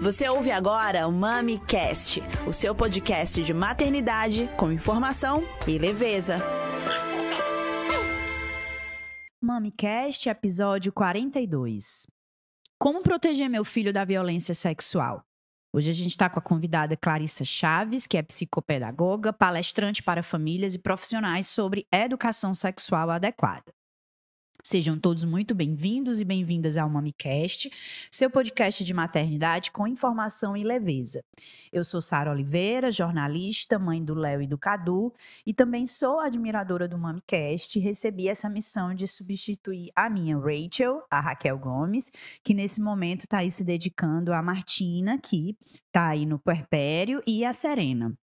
Você ouve agora o MamiCast, o seu podcast de maternidade com informação e leveza. MamiCast, episódio 42. Como proteger meu filho da violência sexual? Hoje a gente está com a convidada Clarissa Chaves, que é psicopedagoga, palestrante para famílias e profissionais sobre educação sexual adequada. Sejam todos muito bem-vindos e bem-vindas ao MamiCast, seu podcast de maternidade com informação e leveza. Eu sou Sara Oliveira, jornalista, mãe do Léo e do Cadu, e também sou admiradora do MamiCast e recebi essa missão de substituir a minha Rachel, a Raquel Gomes, que nesse momento está aí se dedicando a Martina, que está aí no puerpério, e a Serena.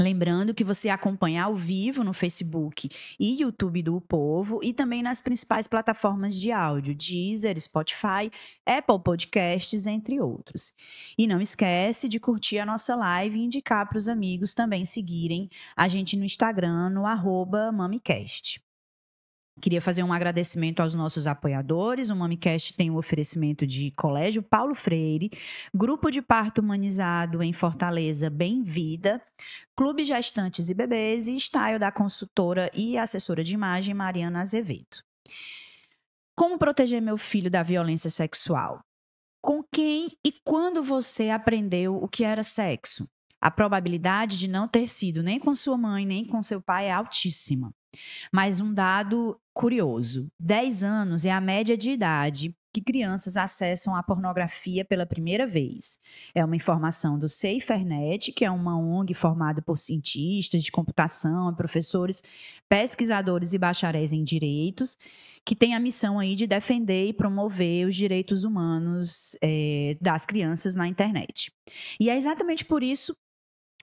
Lembrando que você acompanha ao vivo no Facebook e YouTube do Povo e também nas principais plataformas de áudio, Deezer, Spotify, Apple Podcasts, entre outros. E não esquece de curtir a nossa live e indicar para os amigos também seguirem a gente no Instagram, no arroba MamiCast. Queria fazer um agradecimento aos nossos apoiadores. O MamiCast tem o um oferecimento de Colégio Paulo Freire, Grupo de Parto Humanizado em Fortaleza, Bem Vida, Clube Gestantes e Bebês e Style da consultora e assessora de imagem Mariana Azevedo. Como proteger meu filho da violência sexual? Com quem e quando você aprendeu o que era sexo? A probabilidade de não ter sido nem com sua mãe nem com seu pai é altíssima. Mas um dado curioso: 10 anos é a média de idade que crianças acessam a pornografia pela primeira vez. É uma informação do SaferNet, que é uma ONG formada por cientistas de computação, professores, pesquisadores e bacharéis em direitos, que tem a missão aí de defender e promover os direitos humanos é, das crianças na internet. E é exatamente por isso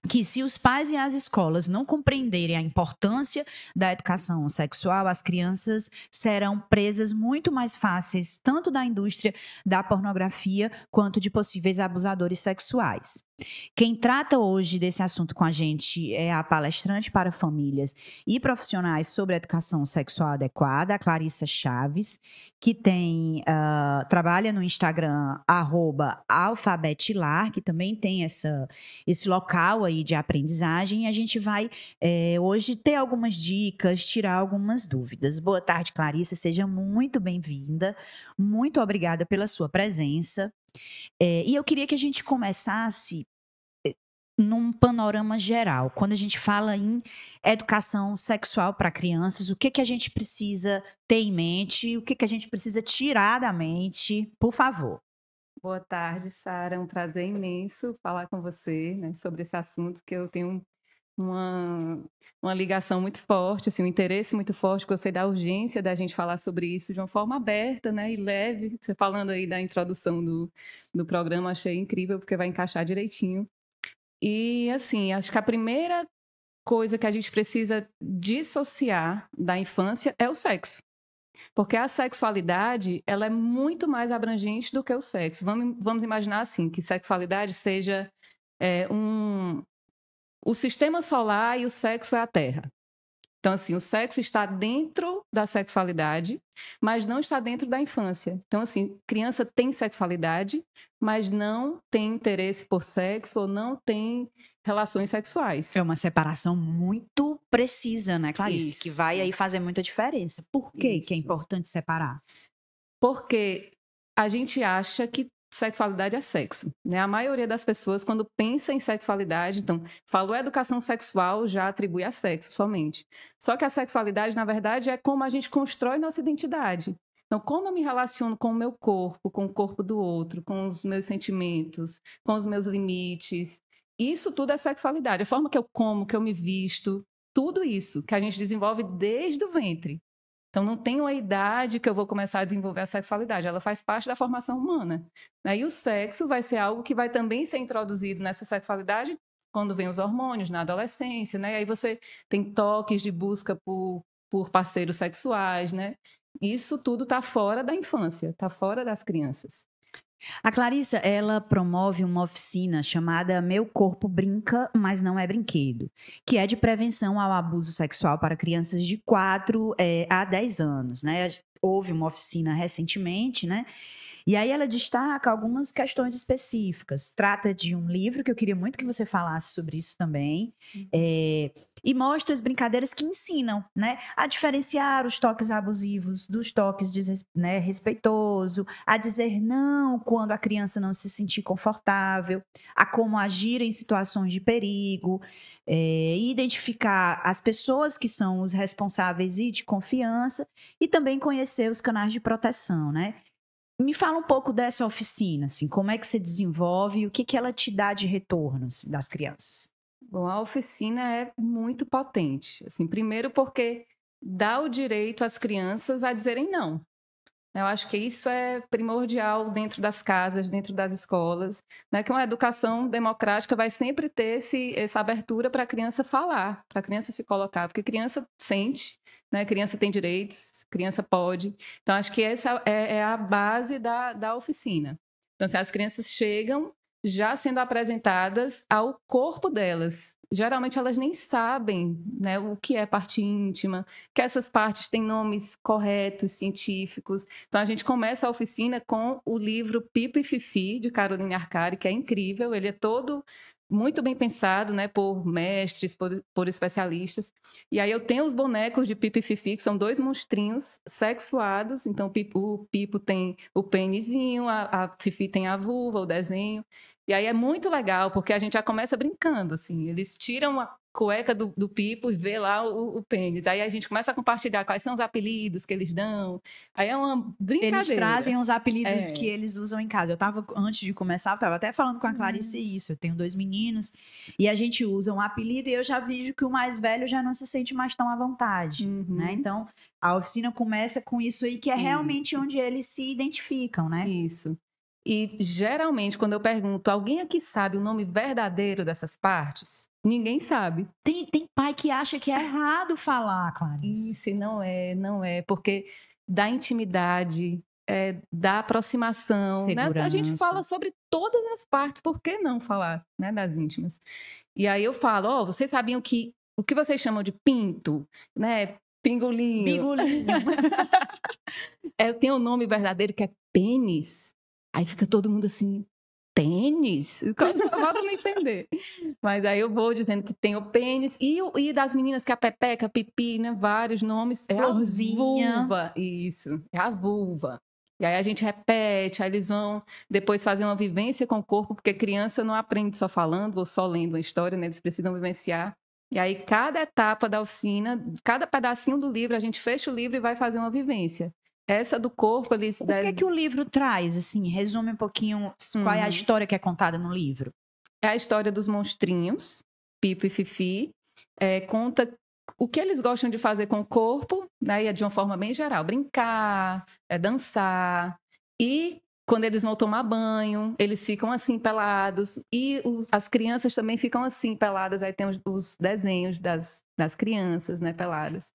que se os pais e as escolas não compreenderem a importância da educação sexual, as crianças serão presas muito mais fáceis tanto da indústria da pornografia quanto de possíveis abusadores sexuais. Quem trata hoje desse assunto com a gente é a palestrante para famílias e profissionais sobre educação sexual adequada, a Clarissa Chaves, que tem uh, trabalha no Instagram @alfabetilar, que também tem essa, esse local aí de aprendizagem. E a gente vai é, hoje ter algumas dicas, tirar algumas dúvidas. Boa tarde, Clarissa, seja muito bem-vinda. Muito obrigada pela sua presença. É, e eu queria que a gente começasse eh, num panorama geral. Quando a gente fala em educação sexual para crianças, o que, que a gente precisa ter em mente, o que, que a gente precisa tirar da mente, por favor. Boa tarde, Sara. É um prazer imenso falar com você né, sobre esse assunto que eu tenho uma, uma ligação muito forte, assim, um interesse muito forte, gostei da urgência da gente falar sobre isso de uma forma aberta né, e leve. Você falando aí da introdução do, do programa, achei incrível, porque vai encaixar direitinho. E, assim, acho que a primeira coisa que a gente precisa dissociar da infância é o sexo. Porque a sexualidade, ela é muito mais abrangente do que o sexo. Vamos, vamos imaginar assim, que sexualidade seja é, um, o sistema solar e o sexo é a Terra. Então, assim, o sexo está dentro da sexualidade, mas não está dentro da infância. Então, assim, criança tem sexualidade, mas não tem interesse por sexo ou não tem relações sexuais. É uma separação muito precisa, né, Clarice? Isso. Que vai aí fazer muita diferença. Por que, que é importante separar? Porque a gente acha que sexualidade é sexo. Né? A maioria das pessoas, quando pensa em sexualidade, então, falou educação sexual, já atribui a sexo somente. Só que a sexualidade, na verdade, é como a gente constrói nossa identidade. Então, como eu me relaciono com o meu corpo, com o corpo do outro, com os meus sentimentos, com os meus limites. Isso tudo é sexualidade. A forma que eu como, que eu me visto, tudo isso que a gente desenvolve desde o ventre. Então, não tem uma idade que eu vou começar a desenvolver a sexualidade, ela faz parte da formação humana. Né? E o sexo vai ser algo que vai também ser introduzido nessa sexualidade quando vem os hormônios, na adolescência, né? E aí você tem toques de busca por, por parceiros sexuais, né? Isso tudo está fora da infância, está fora das crianças. A Clarissa, ela promove uma oficina chamada Meu Corpo Brinca, mas não é brinquedo, que é de prevenção ao abuso sexual para crianças de 4 é, a 10 anos, né? houve uma oficina recentemente, né? E aí ela destaca algumas questões específicas. Trata de um livro que eu queria muito que você falasse sobre isso também. Uhum. É, e mostra as brincadeiras que ensinam, né? A diferenciar os toques abusivos dos toques de, né, respeitoso, a dizer não quando a criança não se sentir confortável, a como agir em situações de perigo. É, identificar as pessoas que são os responsáveis e de confiança e também conhecer os canais de proteção, né? Me fala um pouco dessa oficina, assim, como é que você desenvolve e o que, que ela te dá de retorno assim, das crianças? Bom, a oficina é muito potente. Assim, primeiro porque dá o direito às crianças a dizerem não. Eu acho que isso é primordial dentro das casas, dentro das escolas, né? Que uma educação democrática vai sempre ter esse, essa abertura para a criança falar, para a criança se colocar, porque criança sente, né? Criança tem direitos, criança pode. Então, acho que essa é, é a base da, da oficina. Então, se as crianças chegam já sendo apresentadas ao corpo delas. Geralmente elas nem sabem né, o que é parte íntima, que essas partes têm nomes corretos, científicos. Então a gente começa a oficina com o livro Pipo e Fifi, de Caroline Arcari, que é incrível. Ele é todo muito bem pensado, né, por mestres, por, por, especialistas. E aí eu tenho os bonecos de Pipo e Fifi, que são dois monstrinhos sexuados. Então o Pipo tem o pênisinho, a, a Fifi tem a vulva, o desenho. E aí é muito legal, porque a gente já começa brincando, assim. Eles tiram a cueca do, do Pipo e vê lá o, o, pênis. Aí a gente começa a compartilhar quais são os apelidos que eles dão. Aí é uma brincadeira. Eles trazem os apelidos é. que eles usam em casa. Eu tava, antes de começar, eu tava até falando com a Clarice uhum. isso. Eu tenho dois meninos e a gente usa um apelido e eu já vejo que o mais velho já não se sente mais tão à vontade, uhum. né? Então, a oficina começa com isso aí, que é isso. realmente onde eles se identificam, né? Isso. E geralmente, quando eu pergunto, alguém aqui sabe o nome verdadeiro dessas partes? Ninguém sabe. Tem, tem pai que acha que é errado falar, Clarice. Isso, não é, não é. Porque dá intimidade, é, da aproximação. Né? A gente fala sobre todas as partes, por que não falar né, das íntimas? E aí eu falo, ó, oh, vocês sabiam que o que vocês chamam de pinto, né? Pingolinho. Pingolinho. é, tem um nome verdadeiro que é pênis. Aí fica todo mundo assim, tênis? Volta não entender. Mas aí eu vou dizendo que tem o pênis e, e das meninas que é a pepeca, a pipi, né? Vários nomes. É Florzinha. a vulva. Isso, é a vulva. E aí a gente repete, aí eles vão depois fazer uma vivência com o corpo, porque criança não aprende só falando ou só lendo uma história, né? Eles precisam vivenciar. E aí cada etapa da oficina, cada pedacinho do livro, a gente fecha o livro e vai fazer uma vivência. Essa do corpo, eles. O que é que o livro traz, assim? Resume um pouquinho qual é a uhum. história que é contada no livro. É a história dos monstrinhos, Pipo e Fifi. É, conta o que eles gostam de fazer com o corpo, né? E é de uma forma bem geral. Brincar, é dançar. E quando eles vão tomar banho, eles ficam assim pelados. E os, as crianças também ficam assim peladas. Aí tem os, os desenhos das, das crianças, né, peladas.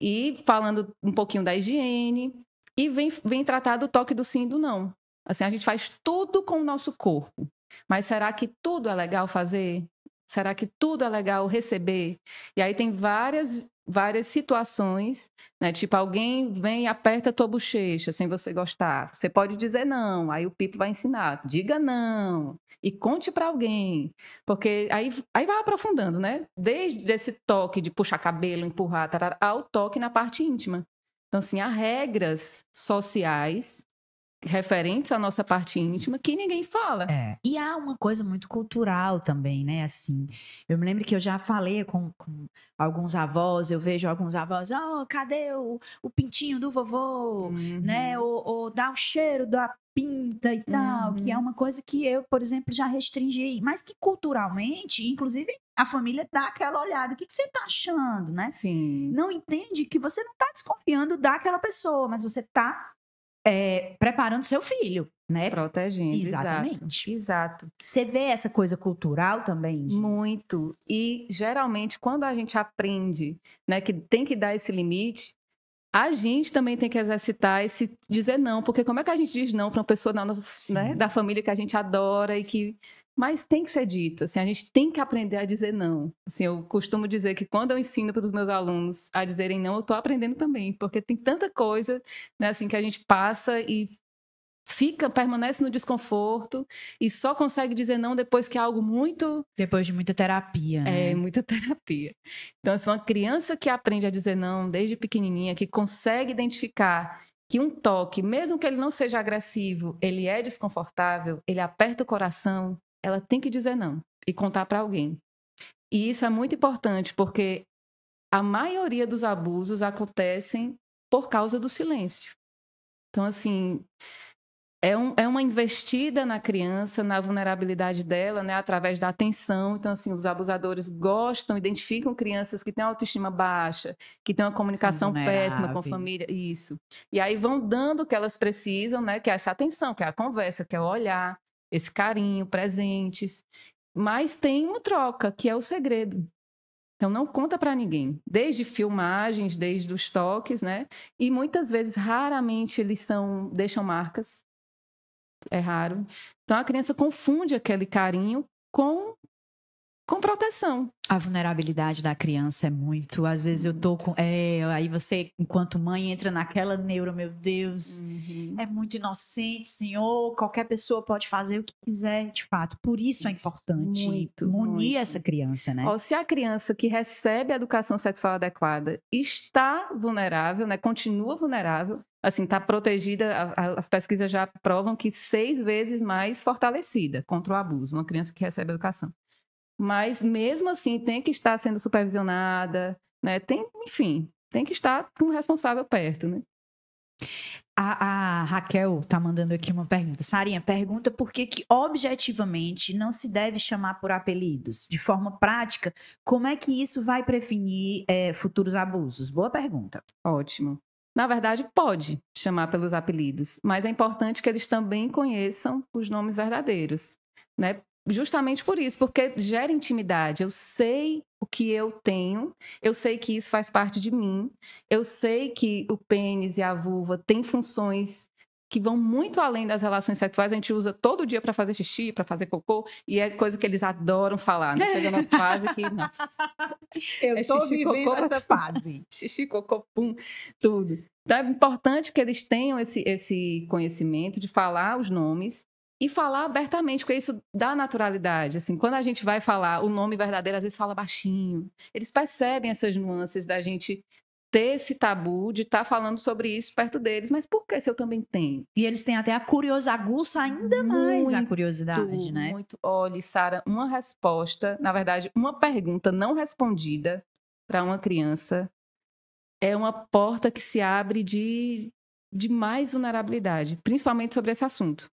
E falando um pouquinho da higiene, e vem, vem tratar do toque do sim e do não. Assim, a gente faz tudo com o nosso corpo. Mas será que tudo é legal fazer? Será que tudo é legal receber? E aí tem várias várias situações, né? Tipo, alguém vem e aperta a tua bochecha sem você gostar. Você pode dizer não, aí o Pipo vai ensinar. Diga não e conte para alguém. Porque aí, aí vai aprofundando, né? Desde esse toque de puxar cabelo, empurrar, tarara, ao toque na parte íntima. Então, assim, há regras sociais referentes à nossa parte íntima que ninguém fala. É. E há uma coisa muito cultural também, né? Assim, eu me lembro que eu já falei com, com alguns avós, eu vejo alguns avós, oh, cadê o, o pintinho do vovô, uhum. né? Ou, ou dá o cheiro da pinta e tal, uhum. que é uhum. uma coisa que eu, por exemplo, já restringi, mas que culturalmente, inclusive, a família dá aquela olhada, o que, que você tá achando, né? Sim. Não entende que você não tá desconfiando daquela pessoa, mas você tá é, preparando seu filho, né? Protegendo. Exatamente. Exato. Você vê essa coisa cultural também? De... Muito. E geralmente, quando a gente aprende né, que tem que dar esse limite, a gente também tem que exercitar esse dizer não, porque como é que a gente diz não para uma pessoa da, nossa, né, da família que a gente adora e que mas tem que ser dito. Assim, a gente tem que aprender a dizer não. Assim, eu costumo dizer que quando eu ensino para os meus alunos a dizerem não, eu estou aprendendo também, porque tem tanta coisa, né, assim, que a gente passa e fica, permanece no desconforto e só consegue dizer não depois que é algo muito. Depois de muita terapia. Né? É, muita terapia. Então, assim, uma criança que aprende a dizer não desde pequenininha, que consegue identificar que um toque, mesmo que ele não seja agressivo, ele é desconfortável, ele aperta o coração, ela tem que dizer não e contar para alguém. E isso é muito importante porque a maioria dos abusos acontecem por causa do silêncio. Então, assim, é, um, é uma investida na criança, na vulnerabilidade dela, né, através da atenção. Então, assim, os abusadores gostam, identificam crianças que têm autoestima baixa, que têm uma comunicação péssima com a família, isso. E aí vão dando o que elas precisam, né, que é essa atenção, que é a conversa, que é o olhar, esse carinho, presentes. Mas tem uma troca, que é o segredo. Então não conta para ninguém, desde filmagens, desde os toques, né? E muitas vezes, raramente eles são deixam marcas é raro. Então a criança confunde aquele carinho com com proteção. A vulnerabilidade da criança é muito. Às vezes eu tô com. É, aí você, enquanto mãe, entra naquela neuro, meu Deus, uhum. é muito inocente, senhor. Qualquer pessoa pode fazer o que quiser, de fato. Por isso, é isso é importante muito, munir muito. essa criança, né? Ó, se a criança que recebe a educação sexual adequada está vulnerável, né? Continua vulnerável, assim, está protegida. as pesquisas já provam que seis vezes mais fortalecida contra o abuso, uma criança que recebe educação mas mesmo assim tem que estar sendo supervisionada, né? Tem, enfim, tem que estar com o responsável perto, né? A, a, Raquel tá mandando aqui uma pergunta. Sarinha, pergunta por que, que objetivamente não se deve chamar por apelidos. De forma prática, como é que isso vai prevenir é, futuros abusos? Boa pergunta. Ótimo. Na verdade, pode chamar pelos apelidos, mas é importante que eles também conheçam os nomes verdadeiros, né? Justamente por isso, porque gera intimidade. Eu sei o que eu tenho, eu sei que isso faz parte de mim, eu sei que o pênis e a vulva têm funções que vão muito além das relações sexuais. A gente usa todo dia para fazer xixi, para fazer cocô, e é coisa que eles adoram falar. Né? Chega na fase que, nossa. Eu é tô xixi, vivendo cocô, essa fase. xixi, cocô, pum, tudo. Então é importante que eles tenham esse, esse conhecimento de falar os nomes e falar abertamente, porque isso dá naturalidade. Assim, quando a gente vai falar o nome verdadeiro, às vezes fala baixinho. Eles percebem essas nuances da gente ter esse tabu de estar tá falando sobre isso perto deles, mas por que se eu também tenho? E eles têm até a curiosidade, aguça ainda muito, mais a curiosidade, né? Muito. Olha, Sara, uma resposta, na verdade, uma pergunta não respondida para uma criança é uma porta que se abre de, de mais vulnerabilidade, principalmente sobre esse assunto.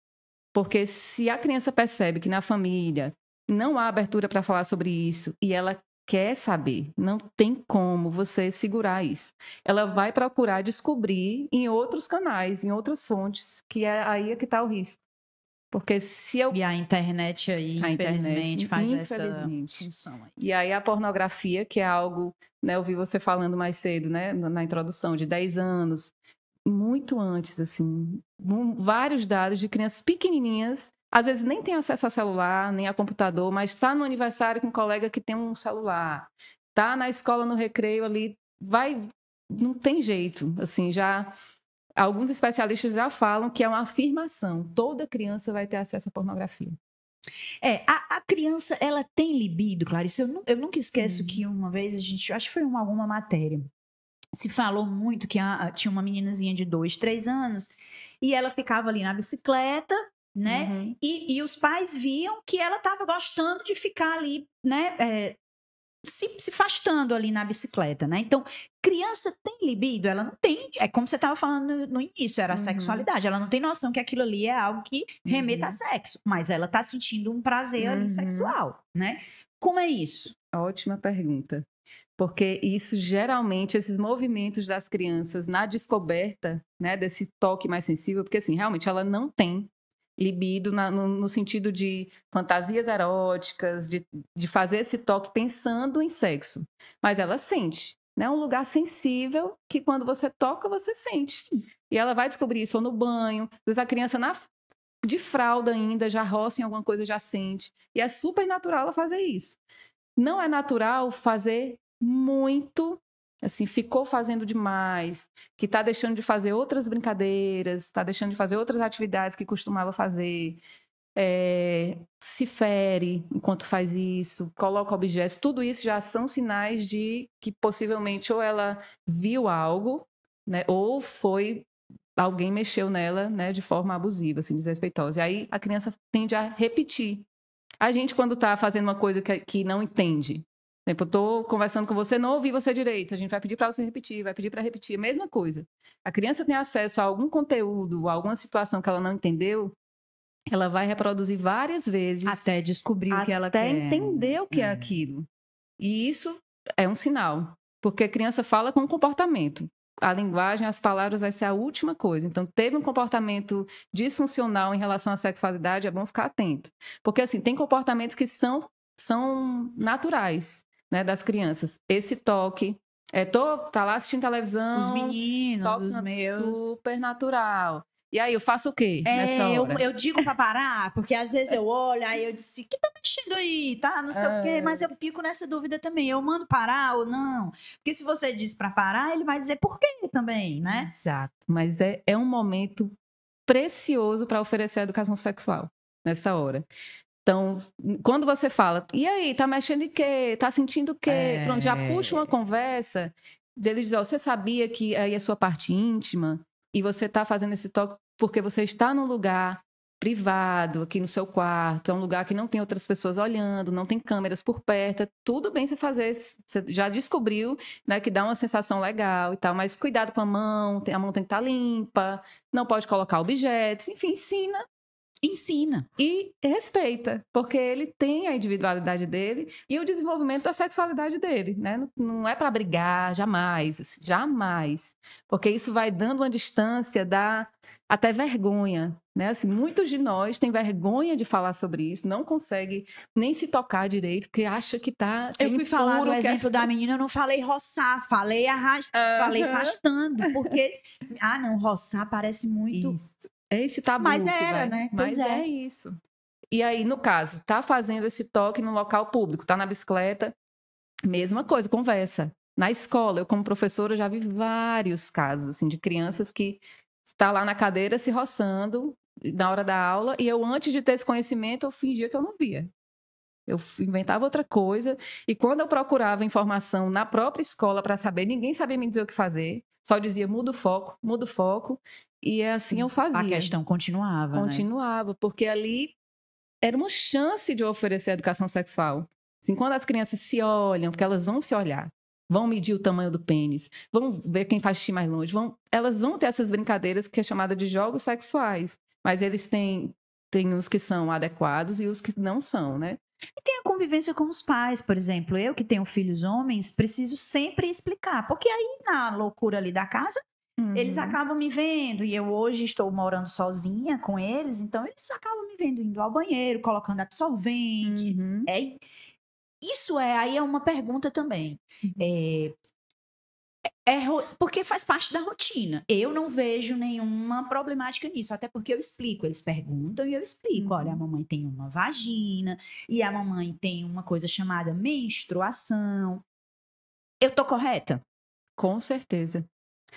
Porque se a criança percebe que na família não há abertura para falar sobre isso e ela quer saber, não tem como você segurar isso. Ela vai procurar descobrir em outros canais, em outras fontes, que é aí é que está o risco. Porque se eu. E a internet aí, a infelizmente, internet, faz infelizmente. essa função aí. E aí a pornografia, que é algo, né? Eu vi você falando mais cedo, né? Na introdução, de 10 anos, muito antes, assim, vários dados de crianças pequenininhas, às vezes nem tem acesso a celular, nem a computador, mas está no aniversário com um colega que tem um celular, está na escola no recreio ali, vai, não tem jeito, assim, já alguns especialistas já falam que é uma afirmação, toda criança vai ter acesso à pornografia. É, a, a criança, ela tem libido, Clarice. Eu, eu nunca esqueço hum. que uma vez a gente, acho que foi uma, alguma matéria, se falou muito que a, tinha uma meninazinha de dois, três anos e ela ficava ali na bicicleta, né? Uhum. E, e, os pais viam que ela estava gostando de ficar ali, né? É, se, se afastando ali na bicicleta, né? Então, criança tem libido, ela não tem. É como você estava falando no, no, início, era a uhum. sexualidade. Ela não tem noção que aquilo ali é algo que remeta uhum. a sexo, mas ela está sentindo um prazer ali uhum. sexual, né? Como é isso? Ótima pergunta porque isso geralmente esses movimentos das crianças na descoberta, né, desse toque mais sensível, porque assim, realmente ela não tem libido na, no, no, sentido de fantasias eróticas, de, de fazer esse toque pensando em sexo, mas ela sente, né, um lugar sensível que quando você toca você sente. E ela vai descobrir isso ou no banho, às vezes a criança na de fralda ainda, já roça em alguma coisa, já sente. E é super natural ela fazer isso. Não é natural fazer muito, assim, ficou fazendo demais, que está deixando de fazer outras brincadeiras, está deixando de fazer outras atividades que costumava fazer, é, se fere enquanto faz isso, coloca objetos, tudo isso já são sinais de que possivelmente ou ela viu algo, né, ou foi alguém mexeu nela, né, de forma abusiva, assim, desrespeitosa. E aí a criança tende a repetir. A gente, quando está fazendo uma coisa que, que não entende, exemplo, eu estou conversando com você, não ouvi você direito, a gente vai pedir para você repetir, vai pedir para repetir, a mesma coisa. A criança tem acesso a algum conteúdo, a alguma situação que ela não entendeu, ela vai reproduzir várias vezes. Até descobrir o que ela quer. Até entender o que é. é aquilo. E isso é um sinal. Porque a criança fala com comportamento. A linguagem, as palavras vai ser a última coisa. Então, teve um comportamento disfuncional em relação à sexualidade, é bom ficar atento. Porque, assim, tem comportamentos que são, são naturais né, das crianças. Esse toque, é, tô, tá lá assistindo televisão. Os meninos, os meus. Super natural. E aí, eu faço o quê? É, eu, eu, digo pra parar, porque às vezes eu olho, aí eu disse, que tá mexendo aí, tá? Não sei é. o quê, é. mas eu fico nessa dúvida também. Eu mando parar ou não? Porque se você diz pra parar, ele vai dizer por quê também, né? Exato. Mas é, é um momento precioso para oferecer a educação sexual nessa hora. Então, quando você fala, e aí, tá mexendo em quê? Tá sentindo o quê? É... Pronto, já puxa uma conversa, ele diz, ó, você sabia que aí é a sua parte íntima? E você tá fazendo esse toque porque você está num lugar privado, aqui no seu quarto, é um lugar que não tem outras pessoas olhando, não tem câmeras por perto, é tudo bem você fazer, você já descobriu, né, que dá uma sensação legal e tal, mas cuidado com a mão, a mão tem que estar tá limpa, não pode colocar objetos, enfim, ensina ensina. E respeita, porque ele tem a individualidade dele e o desenvolvimento da sexualidade dele, né? Não é para brigar, jamais, assim, jamais. Porque isso vai dando uma distância da até vergonha, né? Assim, muitos de nós têm vergonha de falar sobre isso, não consegue nem se tocar direito, porque acha que tá. Eu fui falar do é exemplo é... da menina, eu não falei roçar, falei arrastando, falei arrastando, porque ah, não, roçar parece muito isso. É esse tabu. Mas era, vai... né? Mas é. é isso. E aí, no caso, tá fazendo esse toque no local público, tá na bicicleta, mesma coisa, conversa. Na escola, eu como professora já vi vários casos assim de crianças que está lá na cadeira se roçando na hora da aula e eu antes de ter esse conhecimento eu fingia que eu não via. Eu inventava outra coisa e quando eu procurava informação na própria escola para saber, ninguém sabia me dizer o que fazer. Só dizia muda o foco, muda o foco e é assim eu fazia. A questão continuava. Né? Continuava, né? porque ali era uma chance de oferecer educação sexual. Assim, quando as crianças se olham, porque elas vão se olhar, vão medir o tamanho do pênis, vão ver quem faz xixi mais longe, vão, elas vão ter essas brincadeiras que é chamada de jogos sexuais, mas eles têm tem os que são adequados e os que não são, né? E tem a convivência com os pais, por exemplo. Eu que tenho filhos homens, preciso sempre explicar, porque aí na loucura ali da casa, Uhum. Eles acabam me vendo, e eu hoje estou morando sozinha com eles, então eles acabam me vendo indo ao banheiro, colocando absorvente. Uhum. É, isso é, aí é uma pergunta também. Uhum. É, é, porque faz parte da rotina. Eu não vejo nenhuma problemática nisso, até porque eu explico. Eles perguntam e eu explico. Olha, a uhum. mamãe tem uma vagina e a mamãe tem uma coisa chamada menstruação. Eu tô correta? Com certeza.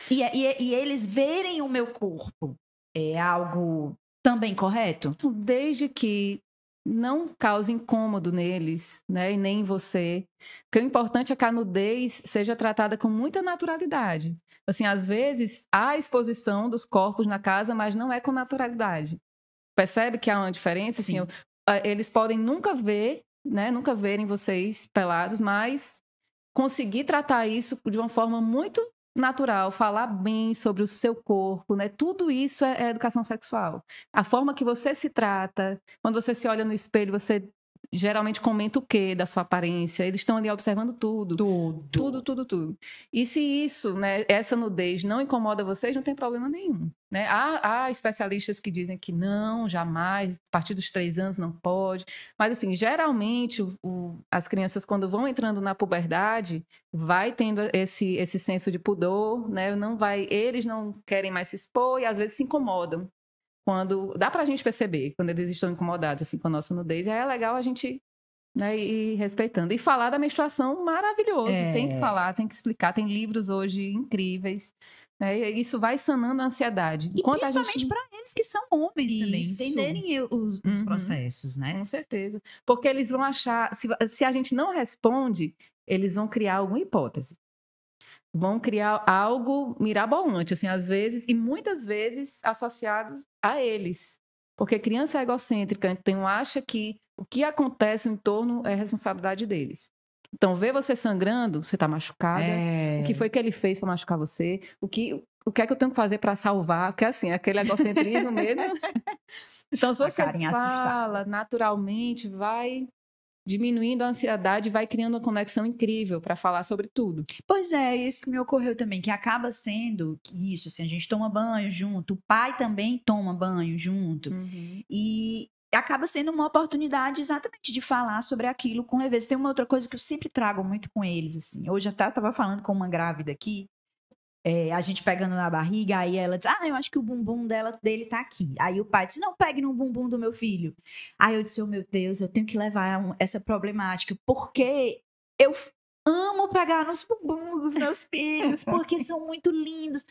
E, é, e, é, e eles verem o meu corpo é algo também correto? Desde que não cause incômodo neles, né, e nem em você. Porque o importante é que a nudez seja tratada com muita naturalidade. Assim, às vezes há exposição dos corpos na casa, mas não é com naturalidade. Percebe que há uma diferença? Assim, Sim. Assim, eles podem nunca ver, né, nunca verem vocês pelados, mas conseguir tratar isso de uma forma muito natural, falar bem sobre o seu corpo, né? Tudo isso é, é, educação sexual. A forma que você se trata, quando você se olha no espelho, você geralmente comenta o quê da sua aparência? Eles estão ali observando tudo. Tudo. Tudo, tudo, tudo. E se isso, né, essa nudez não incomoda vocês, não tem problema nenhum. Né? Há, há especialistas que dizem que não, jamais, a partir dos três anos não pode. Mas, assim, geralmente, o, as crianças, quando vão entrando na puberdade, vai tendo esse, esse senso de pudor, né? Não vai, eles não querem mais se expor e às vezes se incomodam quando dá para a gente perceber quando eles estão incomodados assim com a nossa nudez, aí é legal a gente né, ir respeitando e falar da menstruação maravilhoso, É. tem que falar, tem que explicar, tem livros hoje incríveis, né? E isso vai sanando a ansiedade. E Enquanto principalmente gente- para eles que são homens também, Isso. entenderem os, os Uhum. processos, né? Com certeza. Porque eles vão achar, se, se a gente não responde, eles vão criar alguma hipótese. Vão criar algo mirabolante, assim, às vezes, e muitas vezes associados a eles. Porque criança é egocêntrica, então acha que o que acontece no entorno é responsabilidade deles. Então, ver você sangrando, você está machucada. É. O que foi que ele fez para machucar você? O que, o que é que eu tenho que fazer para salvar? Porque assim, aquele egocentrismo mesmo. Então, se você carinha assustada. fala naturalmente, vai diminuindo a ansiedade, vai criando uma conexão incrível para falar sobre tudo. Pois é, isso que me ocorreu também, que acaba sendo isso, assim, a gente toma banho junto, o pai também toma banho junto, e acaba sendo uma oportunidade exatamente de falar sobre aquilo com leveza. Tem uma outra coisa que eu sempre trago muito com eles, assim, hoje até eu tava falando com uma grávida aqui, é, a gente pegando na barriga, aí ela diz, ah, eu acho que o bumbum dela, dele tá aqui. Aí o pai disse, não, pegue no bumbum do meu filho. Aí eu disse, oh meu Deus, eu tenho que levar essa problemática, porque eu amo pegar nos bumbum dos meus filhos, porque são muito lindos.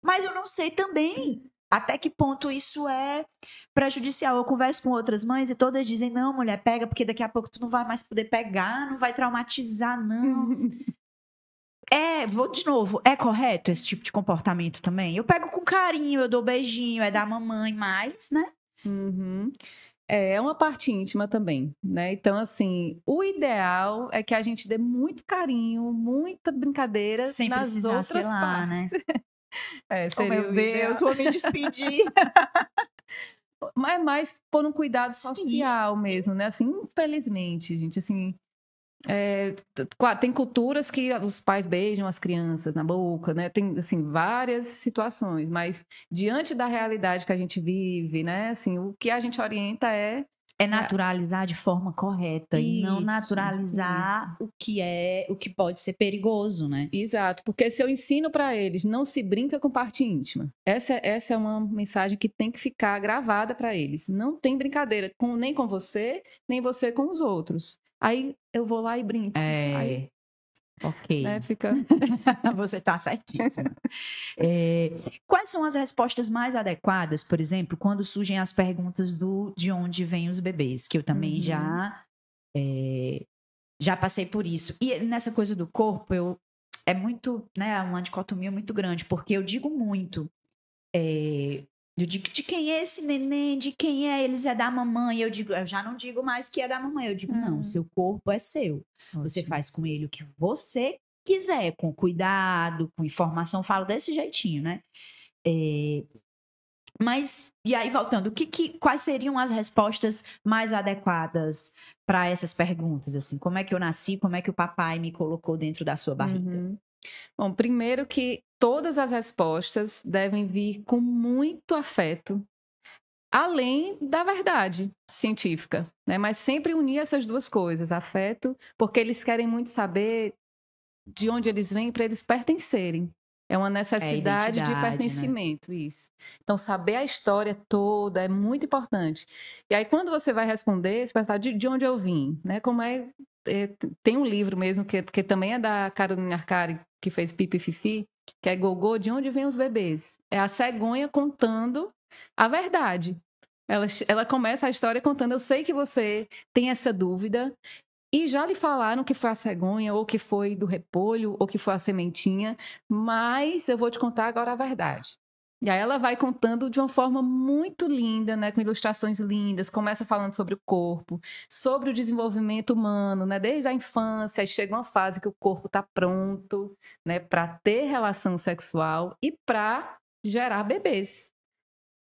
Mas eu não sei também até que ponto isso é prejudicial. Eu converso com outras mães e todas dizem, não, mulher, pega, porque daqui a pouco tu não vai mais poder pegar, não vai traumatizar, não. É, vou de novo, é correto esse tipo de comportamento também? Eu pego com carinho, eu dou beijinho, é da mamãe mais, né? Uhum. É, é uma parte íntima também, né? Então, assim, o ideal é que a gente dê muito carinho, muita brincadeira Sem nas outras sei lá, né? partes. É, Oh, meu Deus, vou me despedir. Mas mais por um cuidado Sim. social mesmo, né? Assim, infelizmente, gente, assim, é, tem culturas que os pais beijam as crianças na boca, né? Tem, assim, várias situações, mas diante da realidade que a gente vive, né? Assim, o que a gente orienta é É naturalizar de forma correta e não Isso, naturalizar o que é, o que pode ser perigoso, né? Exato, porque se eu ensino para eles, não se brinca com parte íntima. Essa, essa é uma mensagem que tem que ficar gravada para eles. Não tem brincadeira com, nem com você, nem você com os outros. Aí eu vou lá e brinco. Aí, É. Ok. né, fica. Você está certíssima. É, quais são as respostas mais adequadas, por exemplo, quando surgem as perguntas do de onde vêm os bebês? Que eu também Uhum. já é, já passei por isso. E nessa coisa do corpo, eu é muito, né, uma dicotomia muito grande, porque eu digo muito. é, eu digo, de quem é esse neném? De quem é? Eles é da mamãe. Eu digo, eu já não digo mais que é da mamãe. Eu digo, não, Hum. seu corpo é seu. Você Ótimo. faz com ele o que você quiser, com cuidado, com informação, falo desse jeitinho, né? É, Mas, e aí, voltando, que, que- quais seriam as respostas mais adequadas para essas perguntas? Assim, como é que eu nasci? Como é que o papai me colocou dentro da sua barriga? Uhum. Bom, primeiro que todas as respostas devem vir com muito afeto, além da verdade científica, né? Mas sempre unir essas duas coisas, afeto, porque eles querem muito saber de onde eles vêm para eles pertencerem. É uma necessidade de identidade, né? pertencimento, isso. Então, saber a história toda é muito importante. E aí, quando você vai responder, você perguntar de, de onde eu vim, né? Como é é, t- tem um livro mesmo que, que também é da Carolina Arcari, que fez Pipi Fifi, que é Gogô, de onde vêm os bebês? É a cegonha contando a verdade. Ela, ela começa a história contando, eu sei que você tem essa dúvida, e já lhe falaram que foi a cegonha, ou que foi do repolho, ou que foi a sementinha, mas eu vou te contar agora a verdade. E aí ela vai contando de uma forma muito linda, né, com ilustrações lindas, começa falando sobre o corpo, sobre o desenvolvimento humano, né, desde a infância, aí chega uma fase que o corpo está pronto, né, para ter relação sexual e para gerar bebês.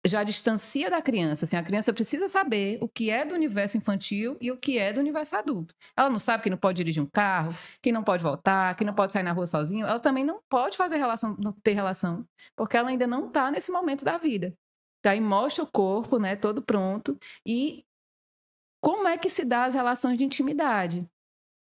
Já distancia da criança, assim, a criança precisa saber o que é do universo infantil e o que é do universo adulto. Ela não sabe que não pode dirigir um carro, que não pode voltar, que não pode sair na rua sozinho. Ela também não pode fazer relação, não ter relação, porque ela ainda não está nesse momento da vida. Daí mostra o corpo, né, todo pronto e como é que se dá as relações de intimidade?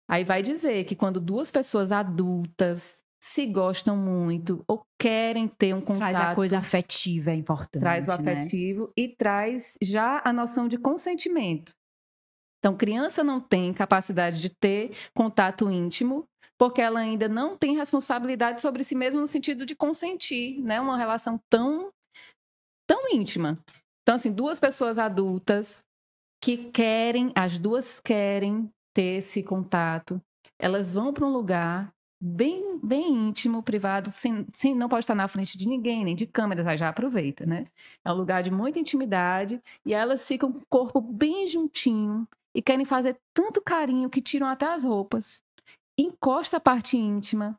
Aí vai dizer que quando duas pessoas adultas se gostam muito ou querem ter um contato. Traz a coisa afetiva, é importante. Traz o né? afetivo e traz já a noção de consentimento. Então, criança não tem capacidade de ter contato íntimo porque ela ainda não tem responsabilidade sobre si mesma no sentido de consentir, né? Uma relação tão tão íntima. Então, assim, duas pessoas adultas que querem, as duas querem ter esse contato, elas vão para um lugar bem, bem íntimo, privado, sem, sem, não pode estar na frente de ninguém, nem de câmeras, aí já aproveita, né? É um lugar de muita intimidade e elas ficam com o corpo bem juntinho e querem fazer tanto carinho que tiram até as roupas, encosta a parte íntima.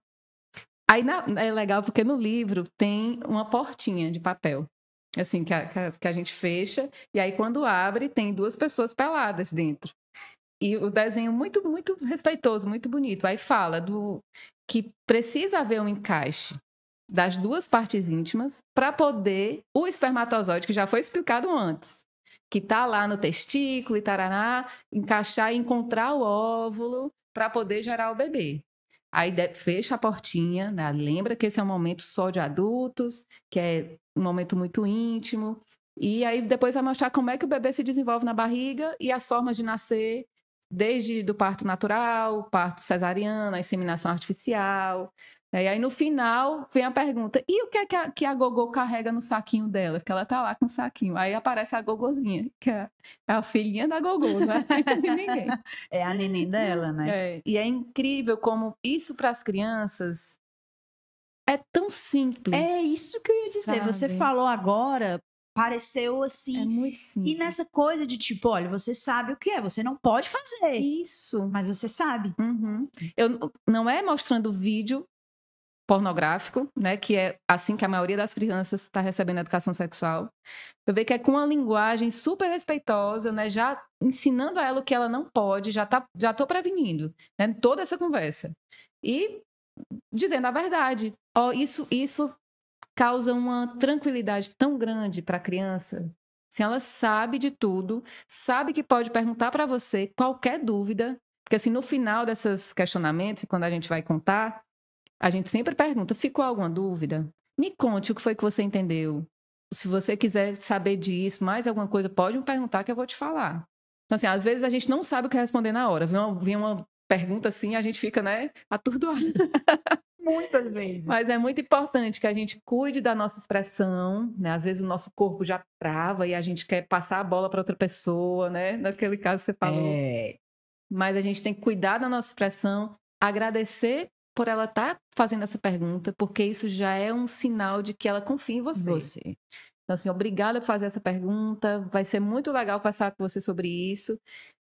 Aí na, é legal porque no livro tem uma portinha de papel assim, que a, que a gente fecha, e aí quando abre, tem duas pessoas peladas dentro. E o desenho muito, muito respeitoso, muito bonito. Aí fala do que precisa haver um encaixe das duas partes íntimas para poder o espermatozoide, que já foi explicado antes, que está lá no testículo e taraná, encaixar e encontrar o óvulo para poder gerar o bebê. Aí fecha a portinha, né? lembra que esse é um momento só de adultos, que é um momento muito íntimo. E aí depois vai mostrar como é que o bebê se desenvolve na barriga e as formas de nascer, desde do parto natural, parto cesariano, a inseminação artificial, e aí no final vem a pergunta: e o que é que a, que a Gogô carrega no saquinho dela? Porque ela tá lá com o saquinho. Aí aparece a Gogozinha, que é, é a filhinha da Gogô, não é de ninguém. É a neném dela, né? É, e é incrível como isso para as crianças é tão simples. É isso que eu ia dizer. Sabe? Você falou agora, pareceu assim. É muito simples. E nessa coisa de tipo, olha, você sabe o que é, você não pode fazer. Isso. Mas você sabe. Uhum. Eu, não é mostrando vídeo pornográfico, né, que é assim que a maioria das crianças está recebendo educação sexual. Eu vejo que é com uma linguagem super respeitosa, né, já ensinando a ela o que ela não pode, já tá, já tô prevenindo, né, toda essa conversa. E dizendo a verdade. Ó, oh, isso isso causa uma tranquilidade tão grande para a criança. Se ela sabe de tudo, sabe que pode perguntar para você qualquer dúvida, porque assim no final desses questionamentos, quando a gente vai contar, a gente sempre pergunta: ficou alguma dúvida? Me conte o que foi que você entendeu. Se você quiser saber disso, mais alguma coisa, pode me perguntar que eu vou te falar. Então, assim, às vezes a gente não sabe o que responder na hora. Vem uma, vem uma pergunta assim, a gente fica, né, atordoado. Muitas vezes. Mas é muito importante que a gente cuide da nossa expressão, né? Às vezes o nosso corpo já trava e a gente quer passar a bola para outra pessoa, né? Naquele caso que você falou. É. Mas a gente tem que cuidar da nossa expressão, agradecer por ela estar tá fazendo essa pergunta, porque isso já é um sinal de que ela confia em você. você. Então, assim, obrigada por fazer essa pergunta. Vai ser muito legal conversar com você sobre isso,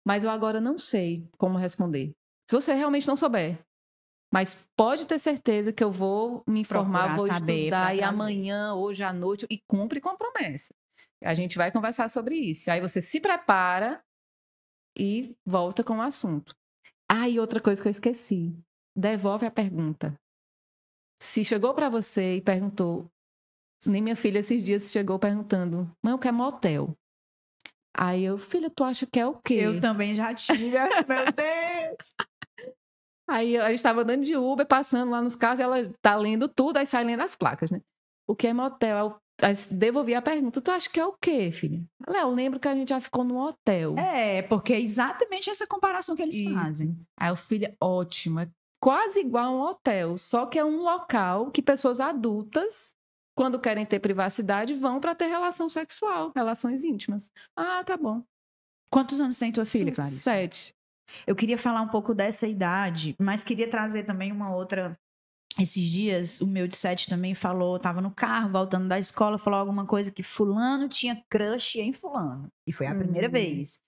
mas eu agora não sei como responder. Se você realmente não souber, mas pode ter certeza que eu vou me informar, Procurar vou estudar e amanhã, hoje à noite, e cumpre com a promessa. A gente vai conversar sobre isso. Aí você se prepara e volta com o assunto. Ah, e outra coisa que eu esqueci devolve a pergunta. Se chegou para você e perguntou, nem minha filha esses dias chegou perguntando, mãe, eu quero motel. Aí eu, filha, tu acha que é o quê? Eu também já tive, meu Deus! Aí a gente estava andando de Uber, passando lá nos carros, e ela tá lendo tudo, aí sai lendo as placas, né? O que é motel? Aí devolvi a pergunta, tu acha que é o quê, filha? Eu lembro que a gente já ficou no hotel. É, porque é exatamente essa comparação que eles Isso. fazem. Aí o filho, ótimo, é quase igual a um hotel, só que é um local que pessoas adultas, quando querem ter privacidade, vão para ter relação sexual, relações íntimas. Ah, tá bom. Quantos anos tem tua filha, Clarice? Sete. Eu queria falar um pouco dessa idade, mas queria trazer também uma outra. Esses dias, o meu de sete também falou, tava no carro, voltando da escola, falou alguma coisa que fulano tinha crush em fulano. E foi a uhum. primeira vez.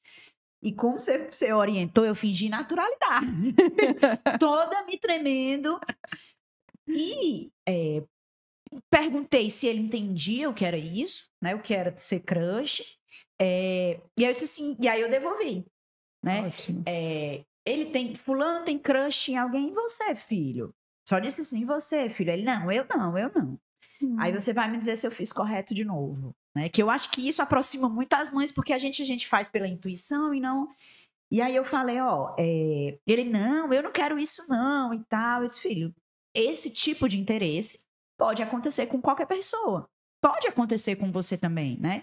E como você, você orientou, eu fingi naturalidade. Toda me tremendo. E é, perguntei se ele entendia o que era isso, né? O que era ser crush. É, e aí eu disse assim, e aí eu devolvi. Né? É, ele tem, fulano tem crush em alguém, e você, filho? Só disse assim, você, filho. Ele, não, eu não, eu não. Hum. Aí você vai me dizer se eu fiz correto de novo. Né? Que eu acho que isso aproxima muito as mães, porque a gente, a gente faz pela intuição e não. E aí eu falei, ó, é... ele, não, eu não quero isso não e tal. Eu disse, filho, esse tipo de interesse pode acontecer com qualquer pessoa. Pode acontecer com você também, né?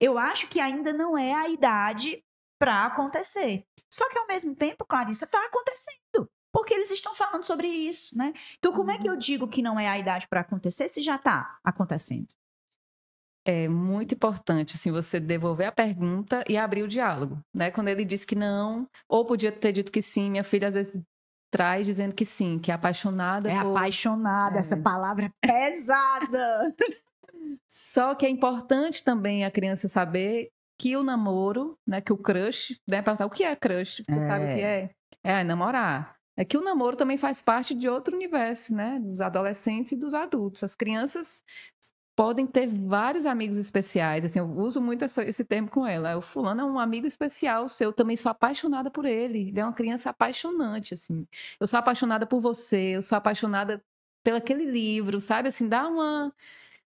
Eu acho que ainda não é a idade para acontecer. Só que ao mesmo tempo, Clarissa, está acontecendo. Porque eles estão falando sobre isso, né? Então, como é que eu uhum. digo que não é a idade para acontecer se já está acontecendo? É muito importante, assim, você devolver a pergunta e abrir o diálogo, né? Quando ele disse que não, ou podia ter dito que sim, minha filha às vezes traz dizendo que sim, que é apaixonada. É por... apaixonada, é. essa palavra é pesada. Só que é importante também a criança saber que o namoro, né, que o crush, né, perguntar o que é crush, você é. sabe o que é? É, é namorar. É que o namoro também faz parte de outro universo, né, dos adolescentes e dos adultos. As crianças podem ter vários amigos especiais. Assim, eu uso muito essa, esse termo com ela. O fulano é um amigo especial seu. Eu também sou apaixonada por ele. Ele é uma criança apaixonante, assim. Eu sou apaixonada por você. Eu sou apaixonada pelo aquele livro, sabe? Assim, dá uma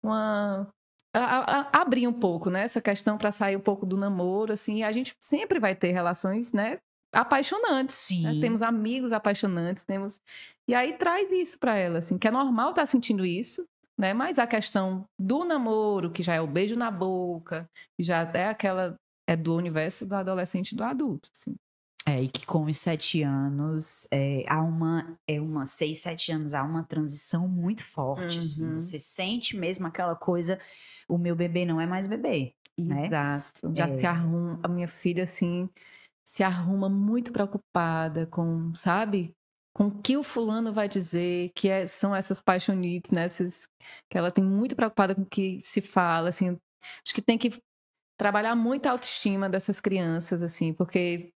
uma a, a, abrir um pouco, né? Essa questão para sair um pouco do namoro, assim. A gente sempre vai ter relações, né? Apaixonantes. Né? Temos amigos apaixonantes, temos. E aí traz isso para ela, assim, que é normal estar tá sentindo isso, né? Mas a questão do namoro, que já é o beijo na boca, que já é aquela é do universo do adolescente e do adulto, assim. É, e que com os sete anos, é, há uma, é uma, seis, sete anos, há uma transição muito forte, assim, uhum. você sente mesmo aquela coisa, o meu bebê não é mais bebê, né? Exato, já é. se arruma, a minha filha, assim, se arruma muito preocupada com, sabe, com o que o fulano vai dizer, que é, são essas paixonites, né? Essas, que ela tem muito preocupada com o que se fala, assim. Acho que tem que trabalhar muito a autoestima dessas crianças, assim, porque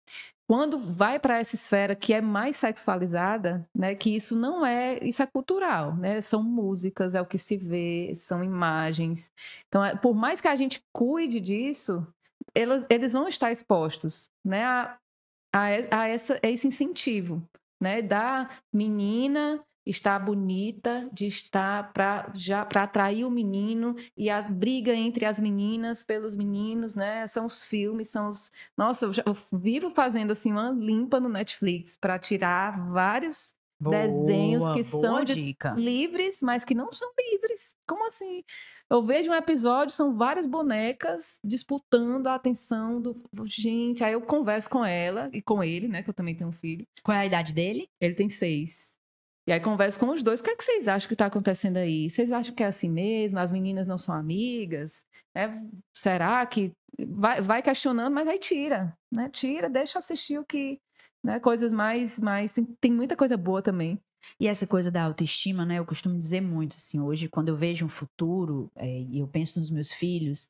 quando vai para essa esfera que é mais sexualizada, né, que isso não é, isso é cultural, né? São músicas, é o que se vê, são imagens. Então, é, por mais que a gente cuide disso, eles, eles vão estar expostos, né, a, a, a, essa, a esse incentivo né, da menina estar bonita, de estar para já para atrair o menino e a briga entre as meninas pelos meninos, né? São os filmes, são os Nossa, eu, já, eu vivo fazendo assim uma limpa no Netflix para tirar vários boa, desenhos que são de, livres, mas que não são livres. Como assim? Eu vejo um episódio, são várias bonecas disputando a atenção do. Gente, aí eu converso com ela e com ele, né? Que eu também tenho um filho. Qual é a idade dele? Ele tem seis. E aí converso com os dois. O que é que vocês acham que está acontecendo aí? Vocês acham que é assim mesmo? As meninas não são amigas? É, será que. Vai, vai questionando, mas aí tira, né? Tira, deixa assistir o que. Né? Coisas mais. mais tem, muita coisa boa também. E essa coisa da autoestima, né? Eu costumo dizer muito, assim, hoje, quando eu vejo um futuro é, e eu penso nos meus filhos,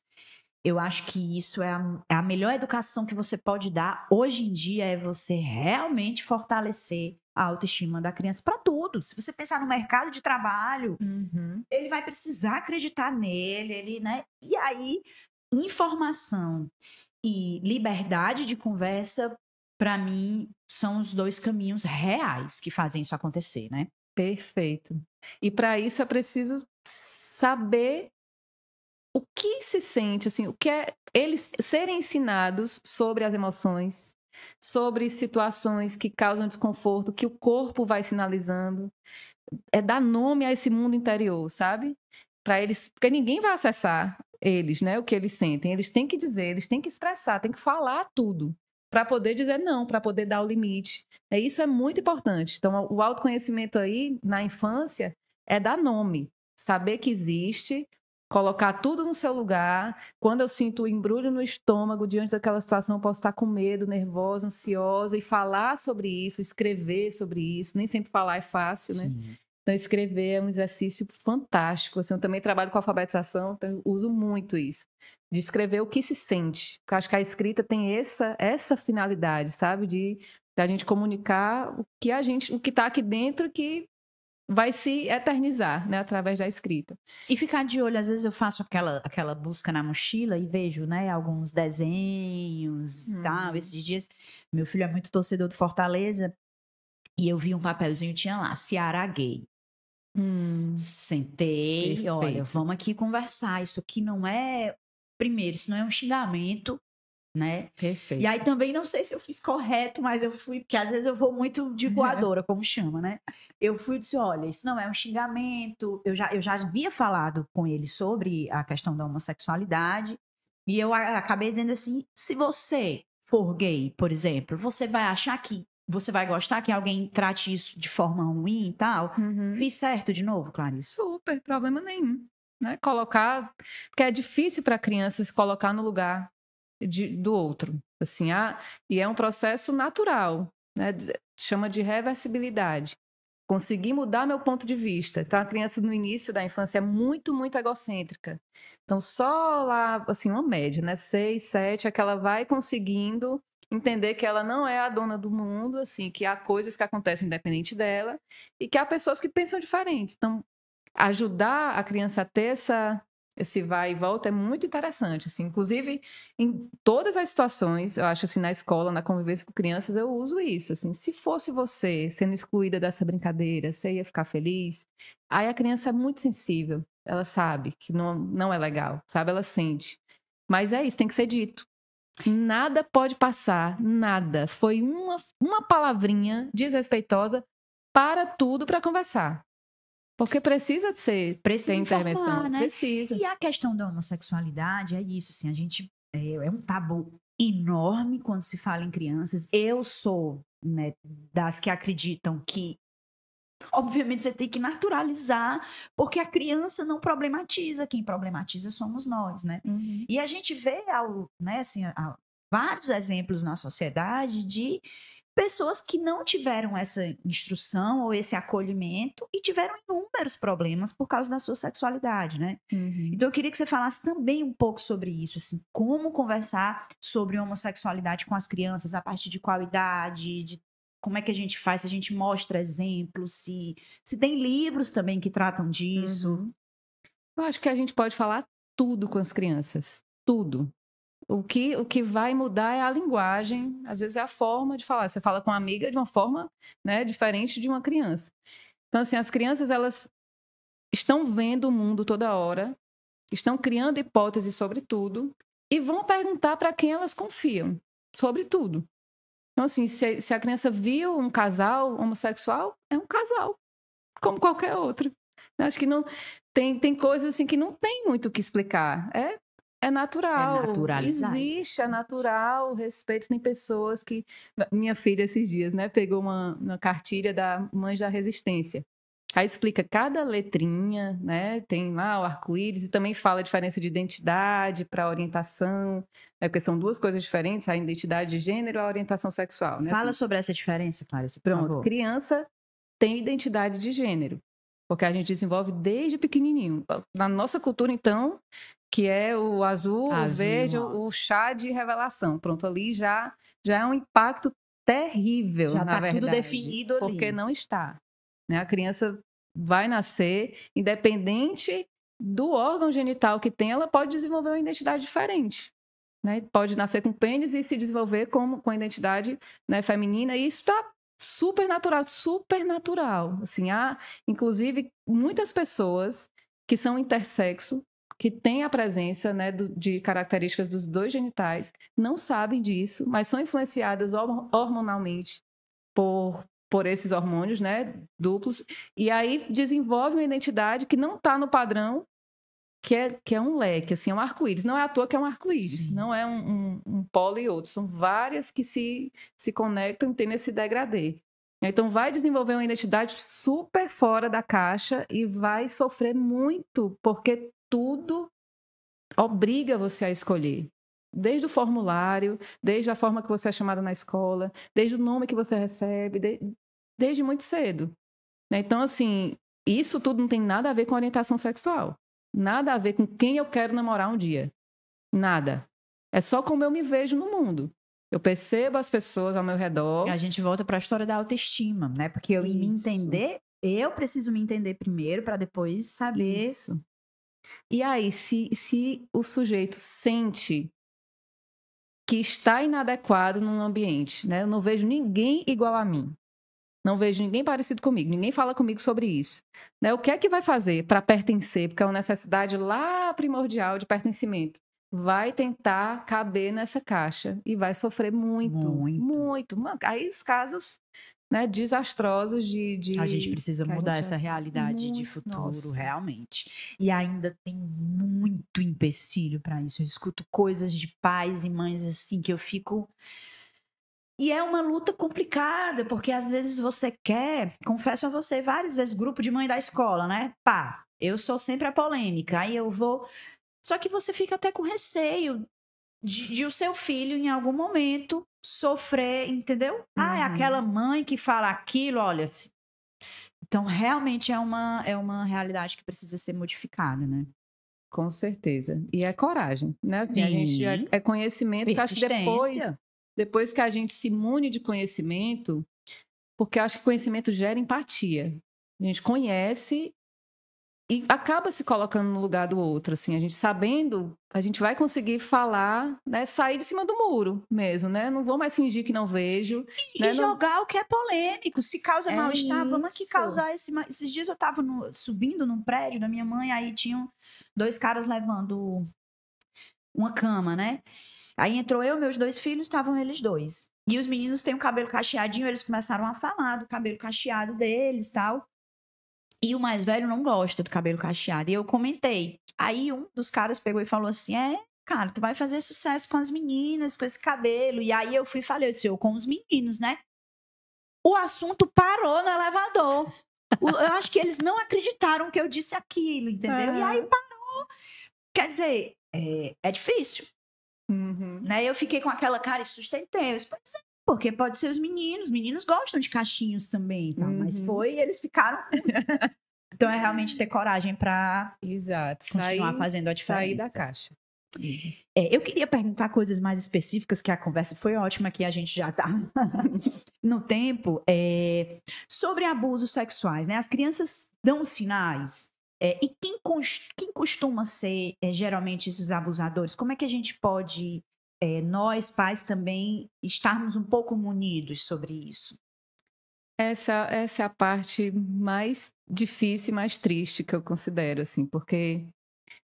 eu acho que isso é a, é a, melhor educação que você pode dar hoje em dia é você realmente fortalecer a autoestima da criança para tudo. Se você pensar no mercado de trabalho, uhum. ele vai precisar acreditar nele, ele, né? E aí, informação e liberdade de conversa para mim, são os dois caminhos reais que fazem isso acontecer, né? Perfeito. E para isso é preciso saber o que se sente, assim, o que é eles serem ensinados sobre as emoções, sobre situações que causam desconforto, que o corpo vai sinalizando, é dar nome a esse mundo interior, sabe? Para eles, porque ninguém vai acessar eles, né? O que eles sentem. Eles têm que dizer, eles têm que expressar, têm que falar tudo para poder dizer não, para poder dar o limite. É, isso é muito importante. Então, o autoconhecimento aí, na infância, é dar nome, saber que existe, colocar tudo no seu lugar. Quando eu sinto o embrulho no estômago diante daquela situação, eu posso estar com medo, nervosa, ansiosa, e falar sobre isso, escrever sobre isso. Nem sempre falar é fácil, né? Sim. Então, escrever é um exercício fantástico. Assim, eu também trabalho com alfabetização, então eu uso muito isso de escrever o que se sente. Porque acho que a escrita tem essa, essa finalidade, sabe? De, de a gente comunicar o que a gente, o que está aqui dentro que vai se eternizar, né, através da escrita. E ficar de olho, às vezes eu faço aquela, aquela busca na mochila e vejo, né, alguns desenhos, hum. tal, uhum. esses dias. Meu filho é muito torcedor do Fortaleza e eu vi um papelzinho, tinha lá, Ceará Gay. Hum. Sentei, Perfeito. olha, vamos aqui conversar. Isso aqui não é primeiro, isso não é um xingamento, né? Perfeito. E aí também não sei se eu fiz correto, mas eu fui, porque às vezes eu vou muito de voadora, como chama, né? Eu fui e disse: olha, isso não é um xingamento. Eu já, eu já havia falado com ele sobre a questão da homossexualidade, e eu acabei dizendo assim: se você for gay, por exemplo, você vai achar que você vai gostar que alguém trate isso de forma ruim e tal? Uhum. Fiz certo de novo, Clarice? Super, problema nenhum. Né? Colocar. Porque é difícil para a criança se colocar no lugar de- do outro. Assim, ah, e é um processo natural, né? Chama de reversibilidade. Conseguir mudar meu ponto de vista. Então, a criança no início da infância é muito, muito egocêntrica. Então, só lá, assim, uma média, né? Seis, sete, é que ela vai conseguindo entender que ela não é a dona do mundo, assim, que há coisas que acontecem independente dela e que há pessoas que pensam diferentes. Então, ajudar a criança a ter essa, esse vai e volta é muito interessante. Assim. Inclusive, em todas as situações, eu acho assim, na escola, na convivência com crianças, eu uso isso. Assim, se fosse você sendo excluída dessa brincadeira, você ia ficar feliz? Aí a criança é muito sensível. Ela sabe que não, não é legal, sabe? Ela sente. Mas é isso, tem que ser dito. Nada pode passar, nada. Foi uma, uma palavrinha desrespeitosa para tudo para conversar. Porque precisa de ser Precisa ter intervenção. informar, né? Precisa. E a questão da homossexualidade é isso, assim, a gente é, é um tabu enorme quando se fala em crianças. Eu sou né, das que acreditam que obviamente você tem que naturalizar, porque a criança não problematiza, quem problematiza somos nós, né? Uhum. E a gente vê ao, né, assim, vários exemplos na sociedade de pessoas que não tiveram essa instrução ou esse acolhimento e tiveram inúmeros problemas por causa da sua sexualidade, né? Uhum. Então eu queria que você falasse também um pouco sobre isso, assim, como conversar sobre homossexualidade com as crianças, a partir de qual idade, de como é que a gente faz, se a gente mostra exemplos, se, se tem livros também que tratam disso. Uhum. Eu acho que a gente pode falar tudo com as crianças. Tudo. O que, o que vai mudar é a linguagem, às vezes é a forma de falar. Você fala com uma amiga de uma forma né, diferente de uma criança. Então, assim, as crianças, elas estão vendo o mundo toda hora, estão criando hipóteses sobre tudo e vão perguntar para quem elas confiam sobre tudo. Então, assim, se, se a criança viu um casal homossexual, é um casal, como qualquer outro. Acho que não tem, tem coisas assim que não tem muito o que explicar. É, é natural. É naturalizar. Existe, é natural, o respeito. Tem pessoas que. Minha filha, esses dias, né, pegou uma, uma cartilha da Mães da Resistência. Aí explica cada letrinha, né? Tem lá o arco-íris e também fala a diferença de identidade para orientação, né, porque são duas coisas diferentes, a identidade de gênero e a orientação sexual, né? Fala sobre essa diferença, por Pronto, favor. criança tem identidade de gênero, porque a gente desenvolve desde pequenininho. Na nossa cultura, então, que é o azul, o Azul, verde, ó. o chá de revelação. Pronto, ali já, já é um impacto terrível, Já na tá tudo verdade. definido ali. Porque não está. Né? A criança vai nascer, independente do órgão genital que tem, ela pode desenvolver uma identidade diferente. Né? Pode nascer com pênis e se desenvolver como, com a identidade né, feminina, e isso está super natural, super natural. Assim, há, inclusive, muitas pessoas que são intersexo, que têm a presença né, do- de características dos dois genitais, não sabem disso, mas são influenciadas hor- hormonalmente por, por esses hormônios né, duplos, e aí desenvolve uma identidade que não está no padrão, que é, que é um leque, assim, é um arco-íris. Não é à toa que é um arco-íris, não é um, um, um polo e outro, são várias que se, se conectam e tem esse degradê. Então vai desenvolver uma identidade super fora da caixa e vai sofrer muito, porque tudo obriga você a escolher. Desde o formulário, desde a forma que você é chamada na escola, desde o nome que você recebe, de- desde muito cedo. né? Então, assim, isso tudo não tem nada a ver com orientação sexual. Nada a ver com quem eu quero namorar um dia. Nada. É só como eu me vejo no mundo. Eu percebo as pessoas ao meu redor. A gente volta para a história da autoestima, né? Porque eu em me Isso. entender, eu preciso me entender primeiro para depois saber. Isso. E aí, se, se o sujeito sente que está inadequado num ambiente, né? Eu não vejo ninguém igual a mim. Não vejo ninguém parecido comigo, ninguém fala comigo sobre isso. Né? O que é que vai fazer para pertencer? Porque é uma necessidade lá primordial de pertencimento. Vai tentar caber nessa caixa e vai sofrer muito, Muito. muito. Aí os casos né, desastrosos de, de- A gente precisa mudar gente essa realidade de Muito, futuro, nossa. realmente. E ainda tem muito empecilho para isso. Eu escuto coisas de pais e mães assim que eu fico. E é uma luta complicada, porque às vezes você quer, confesso a você, várias vezes, grupo de mãe da escola, né? Pá, eu sou sempre a polêmica, aí eu vou. Só que você fica até com receio de, de o seu filho, em algum momento, sofrer, entendeu? Ah, é Uhum. aquela mãe que fala aquilo, olha. Então, realmente é uma, é uma realidade que precisa ser modificada, né? Com certeza. E é coragem, né? Assim, a gente é, conhecimento que acho que depois, depois que a gente se imune de conhecimento, porque eu acho que conhecimento gera empatia. A gente conhece e acaba se colocando no lugar do outro, assim, a gente sabendo, a gente vai conseguir falar, né, sair de cima do muro mesmo, né? Não vou mais fingir que não vejo. E né, não- jogar o que é polêmico. Se causa É mal-estar, vamos aqui causar esse. Esses dias eu tava no- subindo num prédio da minha mãe, aí tinham dois caras levando uma cama, né? Aí entrou eu, meus dois filhos, estavam eles dois. E os meninos têm o cabelo cacheadinho, eles começaram a falar do cabelo cacheado deles tal. E o mais velho não gosta do cabelo cacheado. E eu comentei. Aí um dos caras pegou e falou assim: É, cara, tu vai fazer sucesso com as meninas, com esse cabelo. E aí eu fui e falei: Eu disse, eu com os meninos, né? O assunto parou no elevador. Eu acho que eles não acreditaram que eu disse aquilo, entendeu? E aí Ah. parou. Quer dizer, é, é difícil, Uhum. né? Eu fiquei com aquela cara e sustentei. Eu disse, pois é, porque pode ser os meninos. Os meninos gostam de cachinhos também, tá? mas Uhum. foi e eles ficaram. então é realmente ter coragem para continuar Sair, fazendo a diferença. sair da caixa. É, eu queria perguntar coisas mais específicas, que a conversa foi ótima, que a gente já está no tempo, é, sobre abusos sexuais. Né? As crianças dão sinais. é, e quem, quem costuma ser é, geralmente esses abusadores? Como é que a gente pode, é, nós pais também, estarmos um pouco munidos sobre isso? Essa, essa é a parte mais difícil e mais triste que eu considero, assim, porque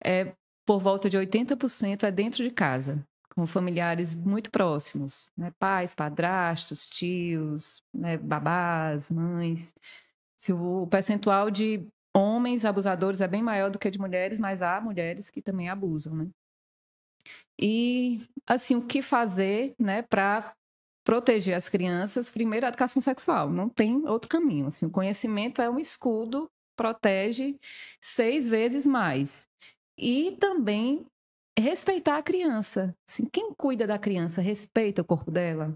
é por volta de 80% é dentro de casa, com familiares muito próximos, né? Pais, padrastos, tios, né? babás, mães. Se o percentual de homens abusadores é bem maior do que de mulheres, mas há mulheres que também abusam, né? E, assim, o que fazer, né, para proteger as crianças, primeiro a educação sexual, não tem outro caminho. Assim, o conhecimento é um escudo, protege seis vezes mais. E também respeitar a criança. Assim, quem cuida da criança respeita o corpo dela?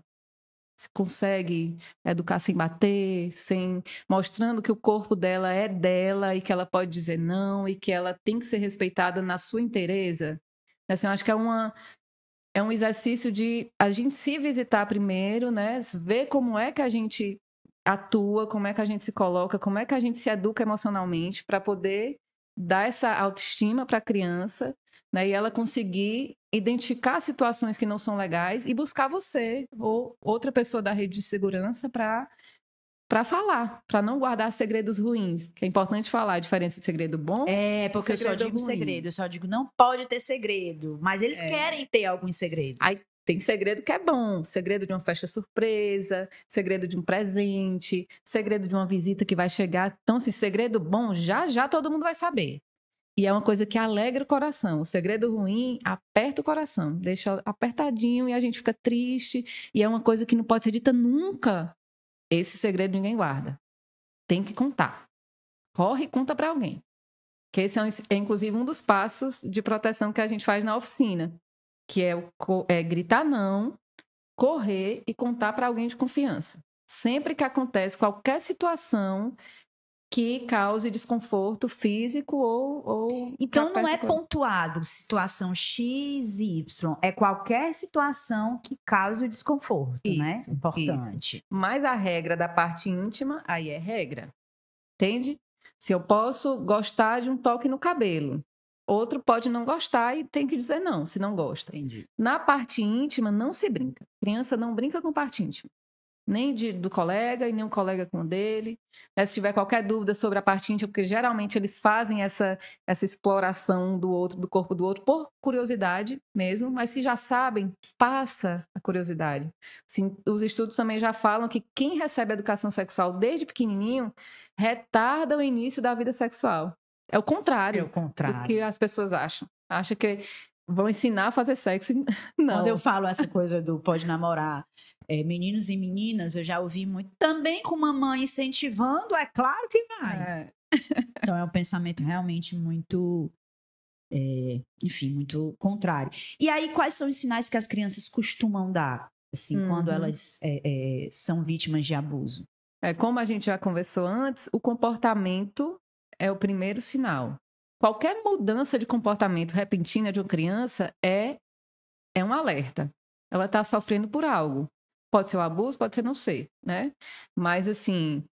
Se Consegue educar sem bater, sem mostrando que o corpo dela é dela e que ela pode dizer não e que ela tem que ser respeitada na sua inteireza. Assim, eu acho que é uma é um exercício de a gente se visitar primeiro, né? Ver como é que a gente atua, como é que a gente se coloca, como é que a gente se educa emocionalmente para poder dar essa autoestima para a criança, né? E ela conseguir identificar situações que não são legais e buscar você ou outra pessoa da rede de segurança para para falar, para não guardar segredos ruins. Que é importante falar a diferença de segredo bom. É, porque eu só digo ruim. segredo, eu só digo não pode ter segredo, mas eles É. querem ter alguns segredos. Aí tem segredo que é bom, segredo de uma festa surpresa, segredo de um presente, segredo de uma visita que vai chegar. Então, se segredo bom, já já todo mundo vai saber. E é uma coisa que alegra o coração. O segredo ruim aperta o coração, deixa apertadinho e a gente fica triste. E é uma coisa que não pode ser dita nunca. Esse segredo ninguém guarda. Tem que contar. Corre e conta para alguém. Que esse é, é, inclusive um dos passos de proteção que a gente faz na oficina que é, o é gritar não, correr e contar para alguém de confiança. Sempre que acontece qualquer situação que cause desconforto físico ou. ou Então não é pontuado situação X e Y, é qualquer situação que cause desconforto, né? Isso, Importante. Mas a regra da parte íntima, aí é regra. Entende? Se eu posso gostar de um toque no cabelo, outro pode não gostar e tem que dizer não, se não gosta. Entendi. Na parte íntima, não se brinca. Criança não brinca com parte íntima. Nem de, do colega e nem o colega com o dele. Né? Se tiver qualquer dúvida sobre a parte íntima, porque geralmente eles fazem essa, essa exploração do outro, do corpo do outro, por curiosidade mesmo, mas se já sabem, passa a curiosidade. Assim, os estudos também já falam que quem recebe educação sexual desde pequenininho retarda o início da vida sexual. É o contrário, É o contrário. do que as pessoas acham. Acha que vão ensinar a fazer sexo. Não. Quando eu falo essa coisa do pode namorar é, meninos e meninas, eu já ouvi muito. Também com mamãe incentivando, é claro que vai. É, Então é um pensamento realmente muito. é, enfim, muito contrário. E aí, quais são os sinais que as crianças costumam dar? Assim, quando Uhum. elas é, é, são vítimas de abuso? É, como a gente já conversou antes, o comportamento é o primeiro sinal. Qualquer mudança de comportamento repentina de uma criança é, é um alerta. Ela está sofrendo por algo. Pode ser o abuso, pode ser não ser, né? Mas, assim,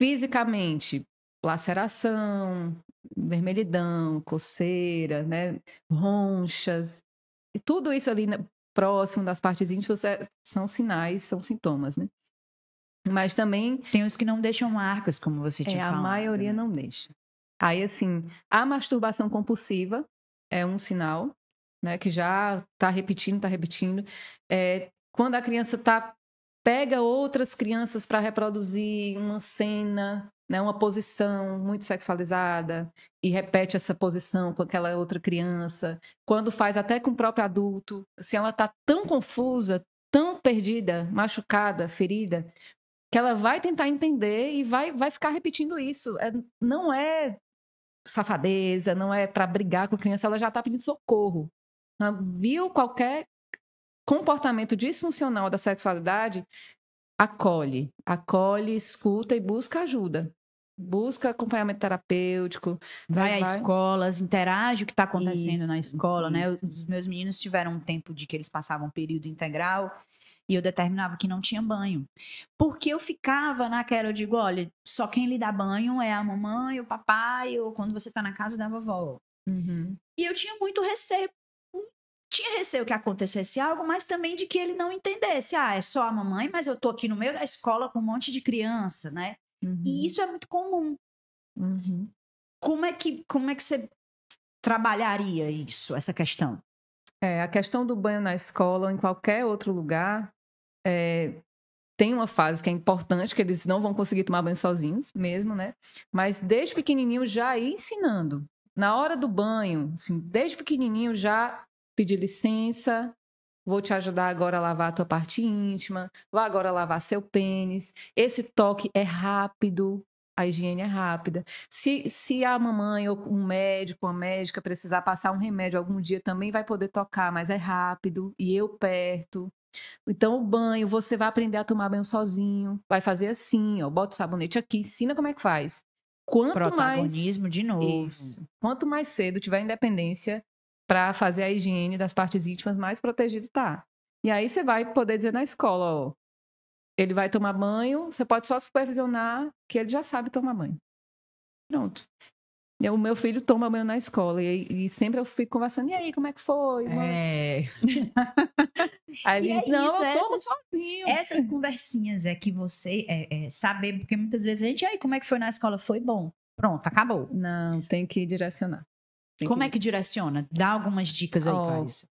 fisicamente, laceração, vermelhidão, coceira, né? Ronchas. E tudo isso ali né, próximo das partes íntimas é- são sinais, são sintomas, né? Mas também Tem os que não deixam marcas, como você tinha é, a falado. maioria né? não deixa. Aí, assim, a masturbação compulsiva é um sinal, né? Que já tá repetindo, tá repetindo. É, quando a criança tá pega outras crianças para reproduzir uma cena, né, uma posição muito sexualizada e repete essa posição com aquela outra criança. Quando faz até com o próprio adulto, assim, ela tá tão confusa, tão perdida, machucada, ferida, que ela vai tentar entender e vai, vai ficar repetindo isso. É- não é safadeza, não é para brigar com a criança, ela já está pedindo socorro. Ela viu qualquer comportamento disfuncional da sexualidade, acolhe, acolhe, escuta e busca ajuda. Busca acompanhamento terapêutico. Vai Vai- a escolas, interage o que está acontecendo na Isso, escola, né? isso. Os meus meninos tiveram um tempo de que eles passavam período integral e eu determinava que não tinha banho. Porque eu ficava naquela, eu digo, olha, só quem lhe dá banho é a mamãe, o papai, ou quando você está na casa da vovó. Uhum. E eu tinha muito receio. Tinha receio que acontecesse algo, mas também de que ele não entendesse. Ah, é só a mamãe, mas eu tô aqui no meio da escola com um monte de criança, né? Uhum. E isso é muito comum. Uhum. Como é que, como é que você trabalharia isso, essa questão? É, a questão do banho na escola ou em qualquer outro lugar é, tem uma fase que é importante, que eles não vão conseguir tomar banho sozinhos mesmo, né? Mas desde pequenininho já ir ensinando. Na hora do banho, assim, desde pequenininho já pedir licença, vou te ajudar agora a lavar a tua parte íntima, vou agora lavar seu pênis. Esse toque é rápido, a higiene é rápida. Se, se a mamãe ou um médico, uma médica precisar passar um remédio algum dia, também vai poder tocar, mas é rápido e eu perto. Então, o banho, você vai aprender a tomar banho sozinho. Vai fazer assim, ó, bota o sabonete aqui, ensina como é que faz. Quanto mais Protagonismo de novo. isso. Quanto mais cedo tiver independência para fazer a higiene das partes íntimas, mais protegido tá. E aí você vai poder dizer na escola, ó, ele vai tomar banho, você pode só supervisionar que ele já sabe tomar banho. Pronto. E o meu filho toma banho na escola e, e sempre eu fico conversando, e aí, como é que foi? mãe?" É, Aí ele é diz, não, isso, eu tomo essas- sozinho. essas conversinhas é que você é, é, saber, porque muitas vezes a gente, e aí, como é que foi na escola? Foi bom. Pronto, acabou. Não, tem que direcionar. Tem Como é que direciona? Dá algumas dicas aí, Ó, Clarissa.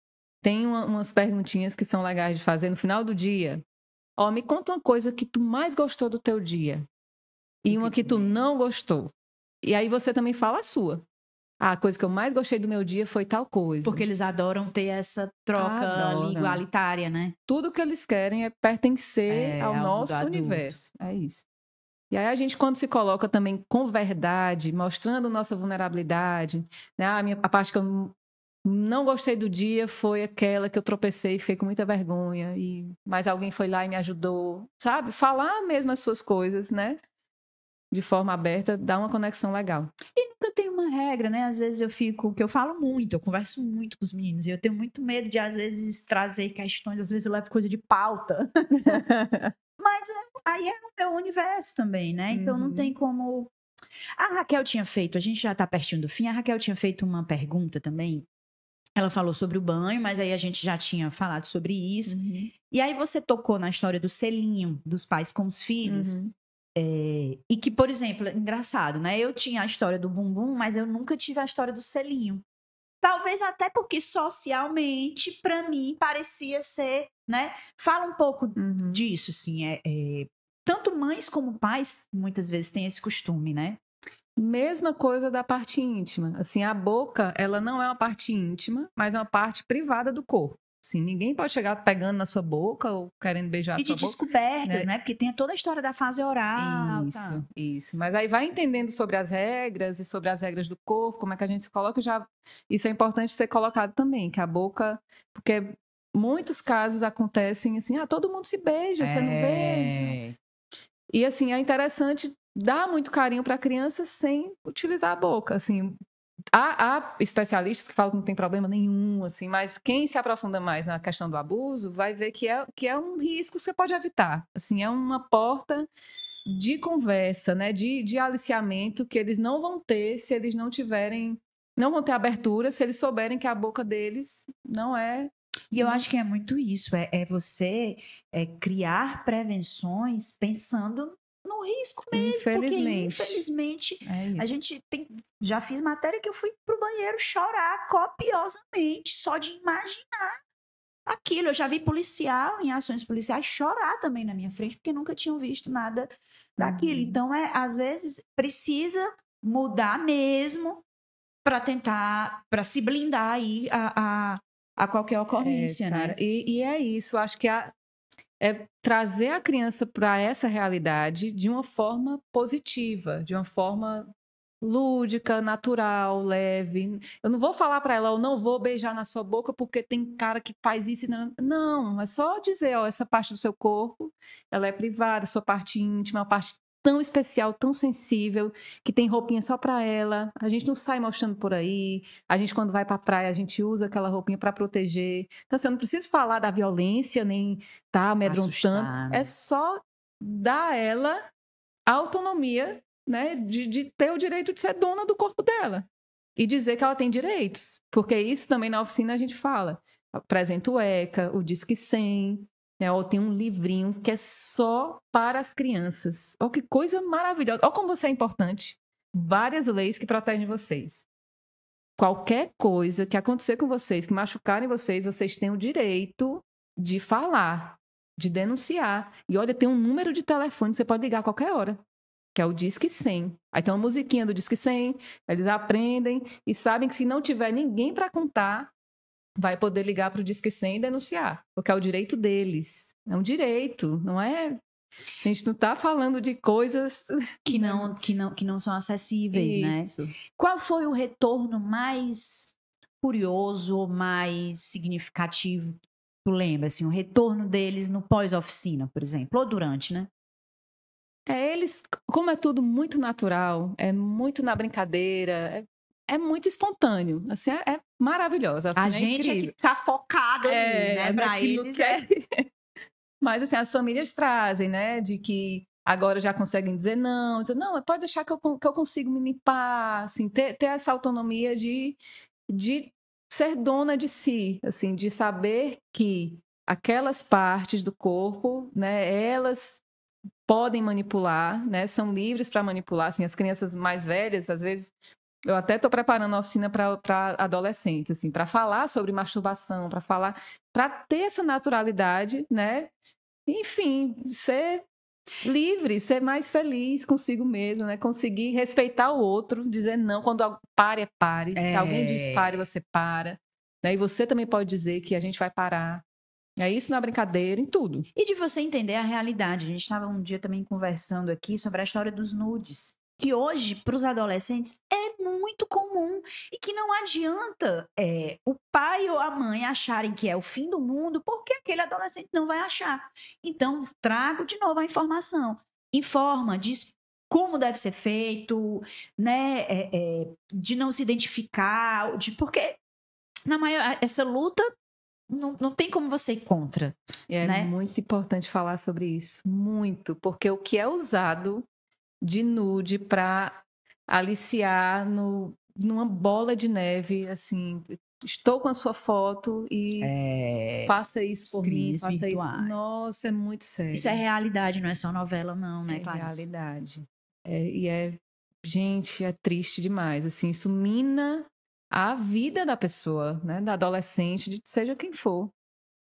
Tem uma- umas perguntinhas que são legais de fazer no final do dia. Ó, me conta uma coisa que tu mais gostou do teu dia. E uma que tu é? não gostou. E aí você também fala a sua. Ah, a coisa que eu mais gostei do meu dia foi tal coisa. Porque eles adoram ter essa troca Adoram. igualitária, né? tudo que eles querem é pertencer É, ao ao mundo nosso universo. É isso. E aí a gente, quando se coloca também com verdade, mostrando nossa vulnerabilidade, né? A, minha, a parte que eu não- não gostei do dia foi aquela que eu tropecei e fiquei com muita vergonha, e mas alguém foi lá e me ajudou, sabe? Falar mesmo as suas coisas, né? De forma aberta, dá uma conexão legal. nunca tem uma regra, né? Às vezes eu fico, que eu falo muito, eu converso muito com os meninos, e eu tenho muito medo de, às vezes, trazer questões, às vezes eu levo coisa de pauta. Mas é, aí é o meu universo também, né? Então não Uhum. tem como. A Raquel tinha feito, a gente já tá pertinho do fim, a Raquel tinha feito uma pergunta também ela falou sobre o banho, mas aí a gente já tinha falado sobre isso. Uhum. E aí você tocou na história do selinho dos pais com os filhos. Uhum. É, e que, por exemplo, é engraçado, né? Eu tinha a história do bumbum, mas eu nunca tive a história do selinho. Talvez até porque socialmente, para mim, parecia ser, né? Fala um pouco Uhum. disso, assim. É, é, tanto mães como pais muitas vezes têm esse costume, né? Mesma coisa da parte íntima. Assim, a boca, ela não é uma parte íntima, mas é uma parte privada do corpo. Assim, ninguém pode chegar pegando na sua boca ou querendo beijar e a de sua boca. descobertas, né? né? Porque tem toda a história da fase oral. Isso, tá? isso. Mas aí vai entendendo sobre as regras e sobre as regras do corpo, como é que a gente se coloca, já isso é importante ser colocado também, que a boca, porque muitos casos acontecem assim, ah, todo mundo se beija, você não vê. E assim, é interessante dar muito carinho para a criança sem utilizar a boca, assim. Há, há especialistas que falam que não tem problema nenhum, assim, mas quem se aprofunda mais na questão do abuso vai ver que é, que é um risco que você pode evitar. Assim, é uma porta de conversa, né, de, de aliciamento que eles não vão ter se eles não tiverem, não vão ter abertura se eles souberem que a boca deles não é E eu acho que é muito isso, é, é você é, criar prevenções pensando no risco mesmo. Infelizmente. Porque, infelizmente, é a gente tem. Já fiz matéria que eu fui pro banheiro chorar copiosamente, só de imaginar aquilo. Eu já vi policial em ações policiais chorar também na minha frente, porque nunca tinham visto nada daquilo. Uhum. Então, é, às vezes, precisa mudar mesmo para tentar, para se blindar aí a, a, a qualquer ocorrência, É, né? E, e é isso, acho que a- é trazer a criança para essa realidade de uma forma positiva, de uma forma lúdica, natural, leve. Eu não vou falar para ela, eu não vou beijar na sua boca porque tem cara que faz isso. Não, não é só dizer, ó, essa parte do seu corpo, ela é privada, sua parte íntima, uma parte tão especial, tão sensível, que tem roupinha só para ela. A gente não sai mostrando por aí. A gente, quando vai para a praia, a gente usa aquela roupinha para proteger. Então, assim, eu não preciso falar da violência, nem tá amedrontando. Assustar, né? É só dar a ela a autonomia, né, de, de ter o direito de ser dona do corpo dela. E dizer que ela tem direitos. Porque isso também na oficina a gente fala. Apresenta o ECA, o Disque 100, ou tem um livrinho que é só para as crianças. Olha que coisa maravilhosa. Olha como você é importante. Várias leis que protegem vocês. Qualquer coisa que acontecer com vocês, que machucarem vocês, vocês têm o direito de falar, de denunciar. E olha, tem um número de telefone, você pode ligar a qualquer hora, que é o Disque 100. Aí tem uma musiquinha do Disque 100, eles aprendem e sabem que se não tiver ninguém para contar, vai poder ligar para o Disque 100 e denunciar, porque é o direito deles. É um direito, não é? A gente não está falando de coisas Que não, que não, que não são acessíveis, né? Isso. Qual foi o retorno mais curioso ou mais significativo? Tu lembra, assim, o retorno deles no pós-oficina, por exemplo, ou durante, né? É, eles, como é tudo muito natural, é muito na brincadeira, é, é muito espontâneo, assim, é, é maravilhosa. A assim, é gente é que tá focado ali, É, né? Pra naquilo eles é... Mas assim, as famílias trazem, né, de que agora já conseguem dizer não, dizer, não, pode deixar que eu, que eu consigo me limpar, assim, ter, ter essa autonomia de, de ser dona de si, assim, de saber que aquelas partes do corpo, né, elas podem manipular, né, são livres para manipular, assim, as crianças mais velhas, às vezes, eu até estou preparando a oficina para adolescentes, assim, para falar sobre masturbação, para falar, para ter essa naturalidade, né, enfim, ser livre, ser mais feliz consigo mesmo, né, conseguir respeitar o outro, dizer não quando algo- pare é pare, se alguém diz É. pare você para, né, e você também pode dizer que a gente vai parar. É isso na brincadeira, em tudo. E de você entender a realidade. A gente estava um dia também conversando aqui sobre a história dos nudes. Que hoje, para os adolescentes, é muito comum. E que não adianta é, o pai ou a mãe acharem que é o fim do mundo, porque aquele adolescente não vai achar. Então, trago de novo a informação. Informa, diz como deve ser feito, né? é, é, de não se identificar, de porque na maior, essa luta não, não tem como você ir contra. É né? muito importante falar sobre isso, muito, porque o que é usado de nude para aliciar no, numa bola de neve, assim, Estou com a sua foto e É, faça isso por mim, faça virtuais. isso. Nossa, é muito sério. Isso é realidade, não é só novela, não, né, É Clarice? realidade. É, e é, gente, é triste demais. Assim, isso mina a vida da pessoa, né? Da adolescente, de seja quem for.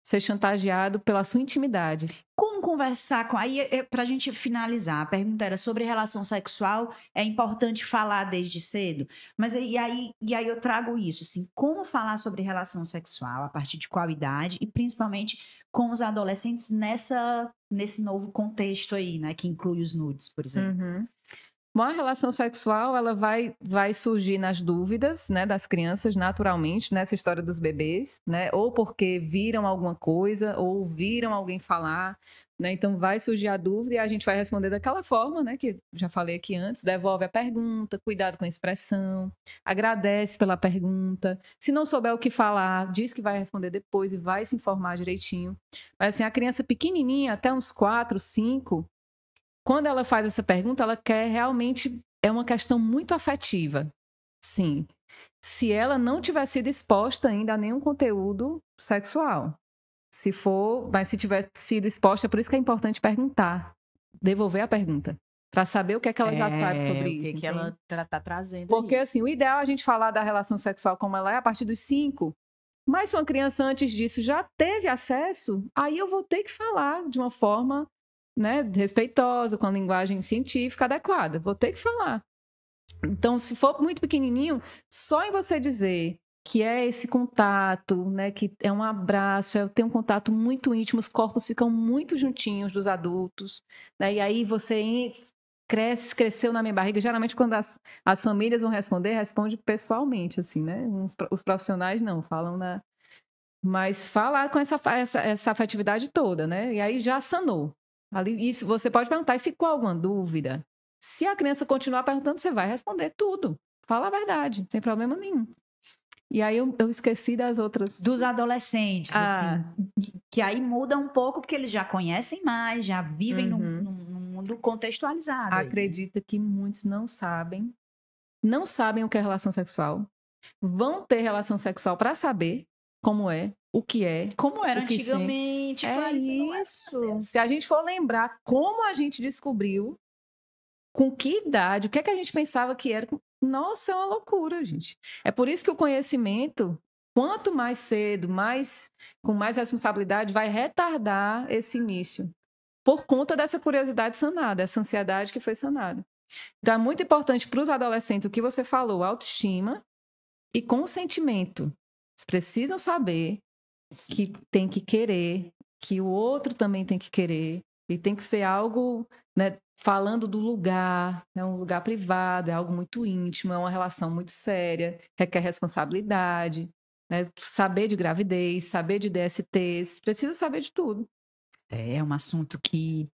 Ser chantageado pela sua intimidade. Como conversar com. Aí, é, pra gente finalizar, a pergunta era sobre relação sexual. É importante falar desde cedo. Mas aí, e aí, e aí eu trago isso, assim, como falar sobre relação sexual, a partir de qual idade, e principalmente com os adolescentes nessa, nesse novo contexto aí, né? Que inclui os nudes, por exemplo. Uhum. Bom, a relação sexual, ela vai, vai surgir nas dúvidas, né, das crianças, naturalmente, nessa história dos bebês, né, ou porque viram alguma coisa, ou viram alguém falar, né, então vai surgir a dúvida e a gente vai responder daquela forma, né, que já falei aqui antes, devolve a pergunta, cuidado com a expressão, agradece pela pergunta, se não souber o que falar, diz que vai responder depois e vai se informar direitinho. Mas assim, a criança pequenininha, até uns 4, 5, quando ela faz essa pergunta, ela quer realmente. É uma questão muito afetiva. Sim. Se ela não tiver sido exposta ainda a nenhum conteúdo sexual. Se for, mas se tiver sido exposta, por isso que é importante perguntar. Devolver a pergunta. Para saber o que é que ela já sabe É, sobre o isso. que, que entende? ela tá, tá trazendo Porque, aí. assim, o ideal é a gente falar da relação sexual como ela é a partir dos cinco. Mas se uma criança antes disso já teve acesso, aí eu vou ter que falar de uma forma né, respeitosa, com a linguagem científica adequada. Vou ter que falar. Então, se for muito pequenininho, só em você dizer que é esse contato, né, que é um abraço, é ter um contato muito íntimo, os corpos ficam muito juntinhos dos adultos, né, e aí você cresce, cresceu na minha barriga. Geralmente, quando as, as famílias vão responder, responde pessoalmente, assim, né? Os profissionais não, falam na. Mas falar com essa, essa, essa afetividade toda, né? E aí já sanou. Ali, isso você pode perguntar, e ficou alguma dúvida? Se a criança continuar perguntando, você vai responder tudo. Fala a verdade, não tem problema nenhum. E aí eu, eu esqueci das outras. Dos adolescentes, Ah. assim, que aí muda um pouco, porque eles já conhecem mais, já vivem num, Uhum. num- num mundo contextualizado. aí. Acredita que muitos não sabem, não sabem o que é relação sexual, vão ter relação sexual para saber como é, o que é. Como era antigamente, É Clarice, não era isso. Se a gente for lembrar como a gente descobriu, com que idade, o que é que a gente pensava que era, nossa, é uma loucura, gente. É por isso que o conhecimento, quanto mais cedo, mais com mais responsabilidade, vai retardar esse início. Por conta dessa curiosidade sanada, essa ansiedade que foi sanada. Então é muito importante para os adolescentes o que você falou, autoestima e consentimento. Eles precisam saber que tem que querer, que o outro também tem que querer, e tem que ser algo, né, falando do lugar, é um lugar privado, é algo muito íntimo, é uma relação muito séria, requer responsabilidade, né, saber de gravidez, saber de DSTs, precisa saber de tudo. É um assunto que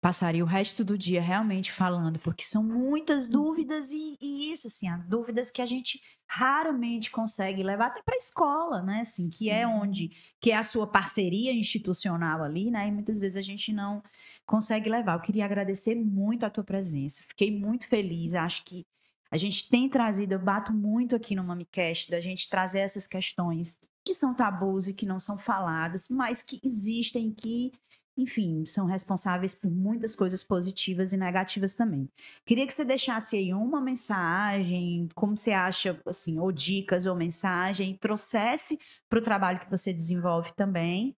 passaria o resto do dia realmente falando, porque são muitas dúvidas e, e isso, assim, dúvidas que a gente raramente consegue levar até para a escola, né? Assim, que é Uhum. onde, que é a sua parceria institucional ali, né? E muitas vezes a gente não consegue levar. Eu queria agradecer muito a tua presença. Fiquei muito feliz. Acho que a gente tem trazido, eu bato muito aqui no MamiCast, da gente trazer essas questões que são tabus e que não são faladas, mas que existem, que enfim, são responsáveis por muitas coisas positivas e negativas também. Queria que você deixasse aí uma mensagem, como você acha, assim, ou dicas ou mensagem, trouxesse para o trabalho que você desenvolve também,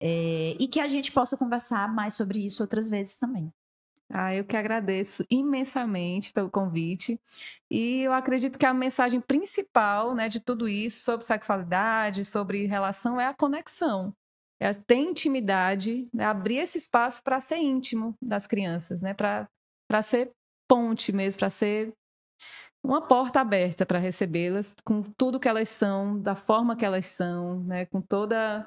é, e que a gente possa conversar mais sobre isso outras vezes também. Ah, eu que agradeço imensamente pelo convite. E eu acredito que a mensagem principal, né, de tudo isso, sobre sexualidade, sobre relação, é a conexão. É ter intimidade, né, abrir esse espaço para ser íntimo das crianças, né, para ser ponte mesmo, para ser uma porta aberta para recebê-las com tudo que elas são, da forma que elas são, né, com toda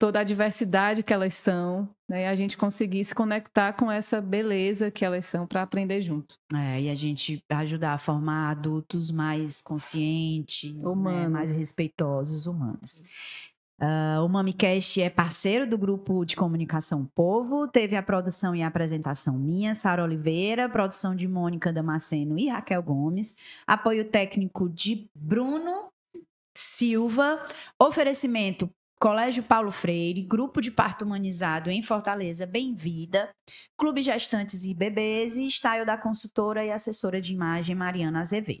toda a diversidade que elas são, né, e a gente conseguir se conectar com essa beleza que elas são para aprender junto. É, e a gente ajudar a formar adultos mais conscientes, né, Humanos. mais respeitosos, humanos. Ah, o MamiCast é parceiro do grupo de comunicação Povo. Teve a produção e a apresentação minha, Sara Oliveira, produção de Mônica Damasceno e Raquel Gomes, apoio técnico de Bruno Silva. Oferecimento Colégio Paulo Freire, Grupo de Parto Humanizado em Fortaleza, Bem-Vida, Clube Gestantes e Bebês e Style da consultora e assessora de imagem Mariana Azevedo.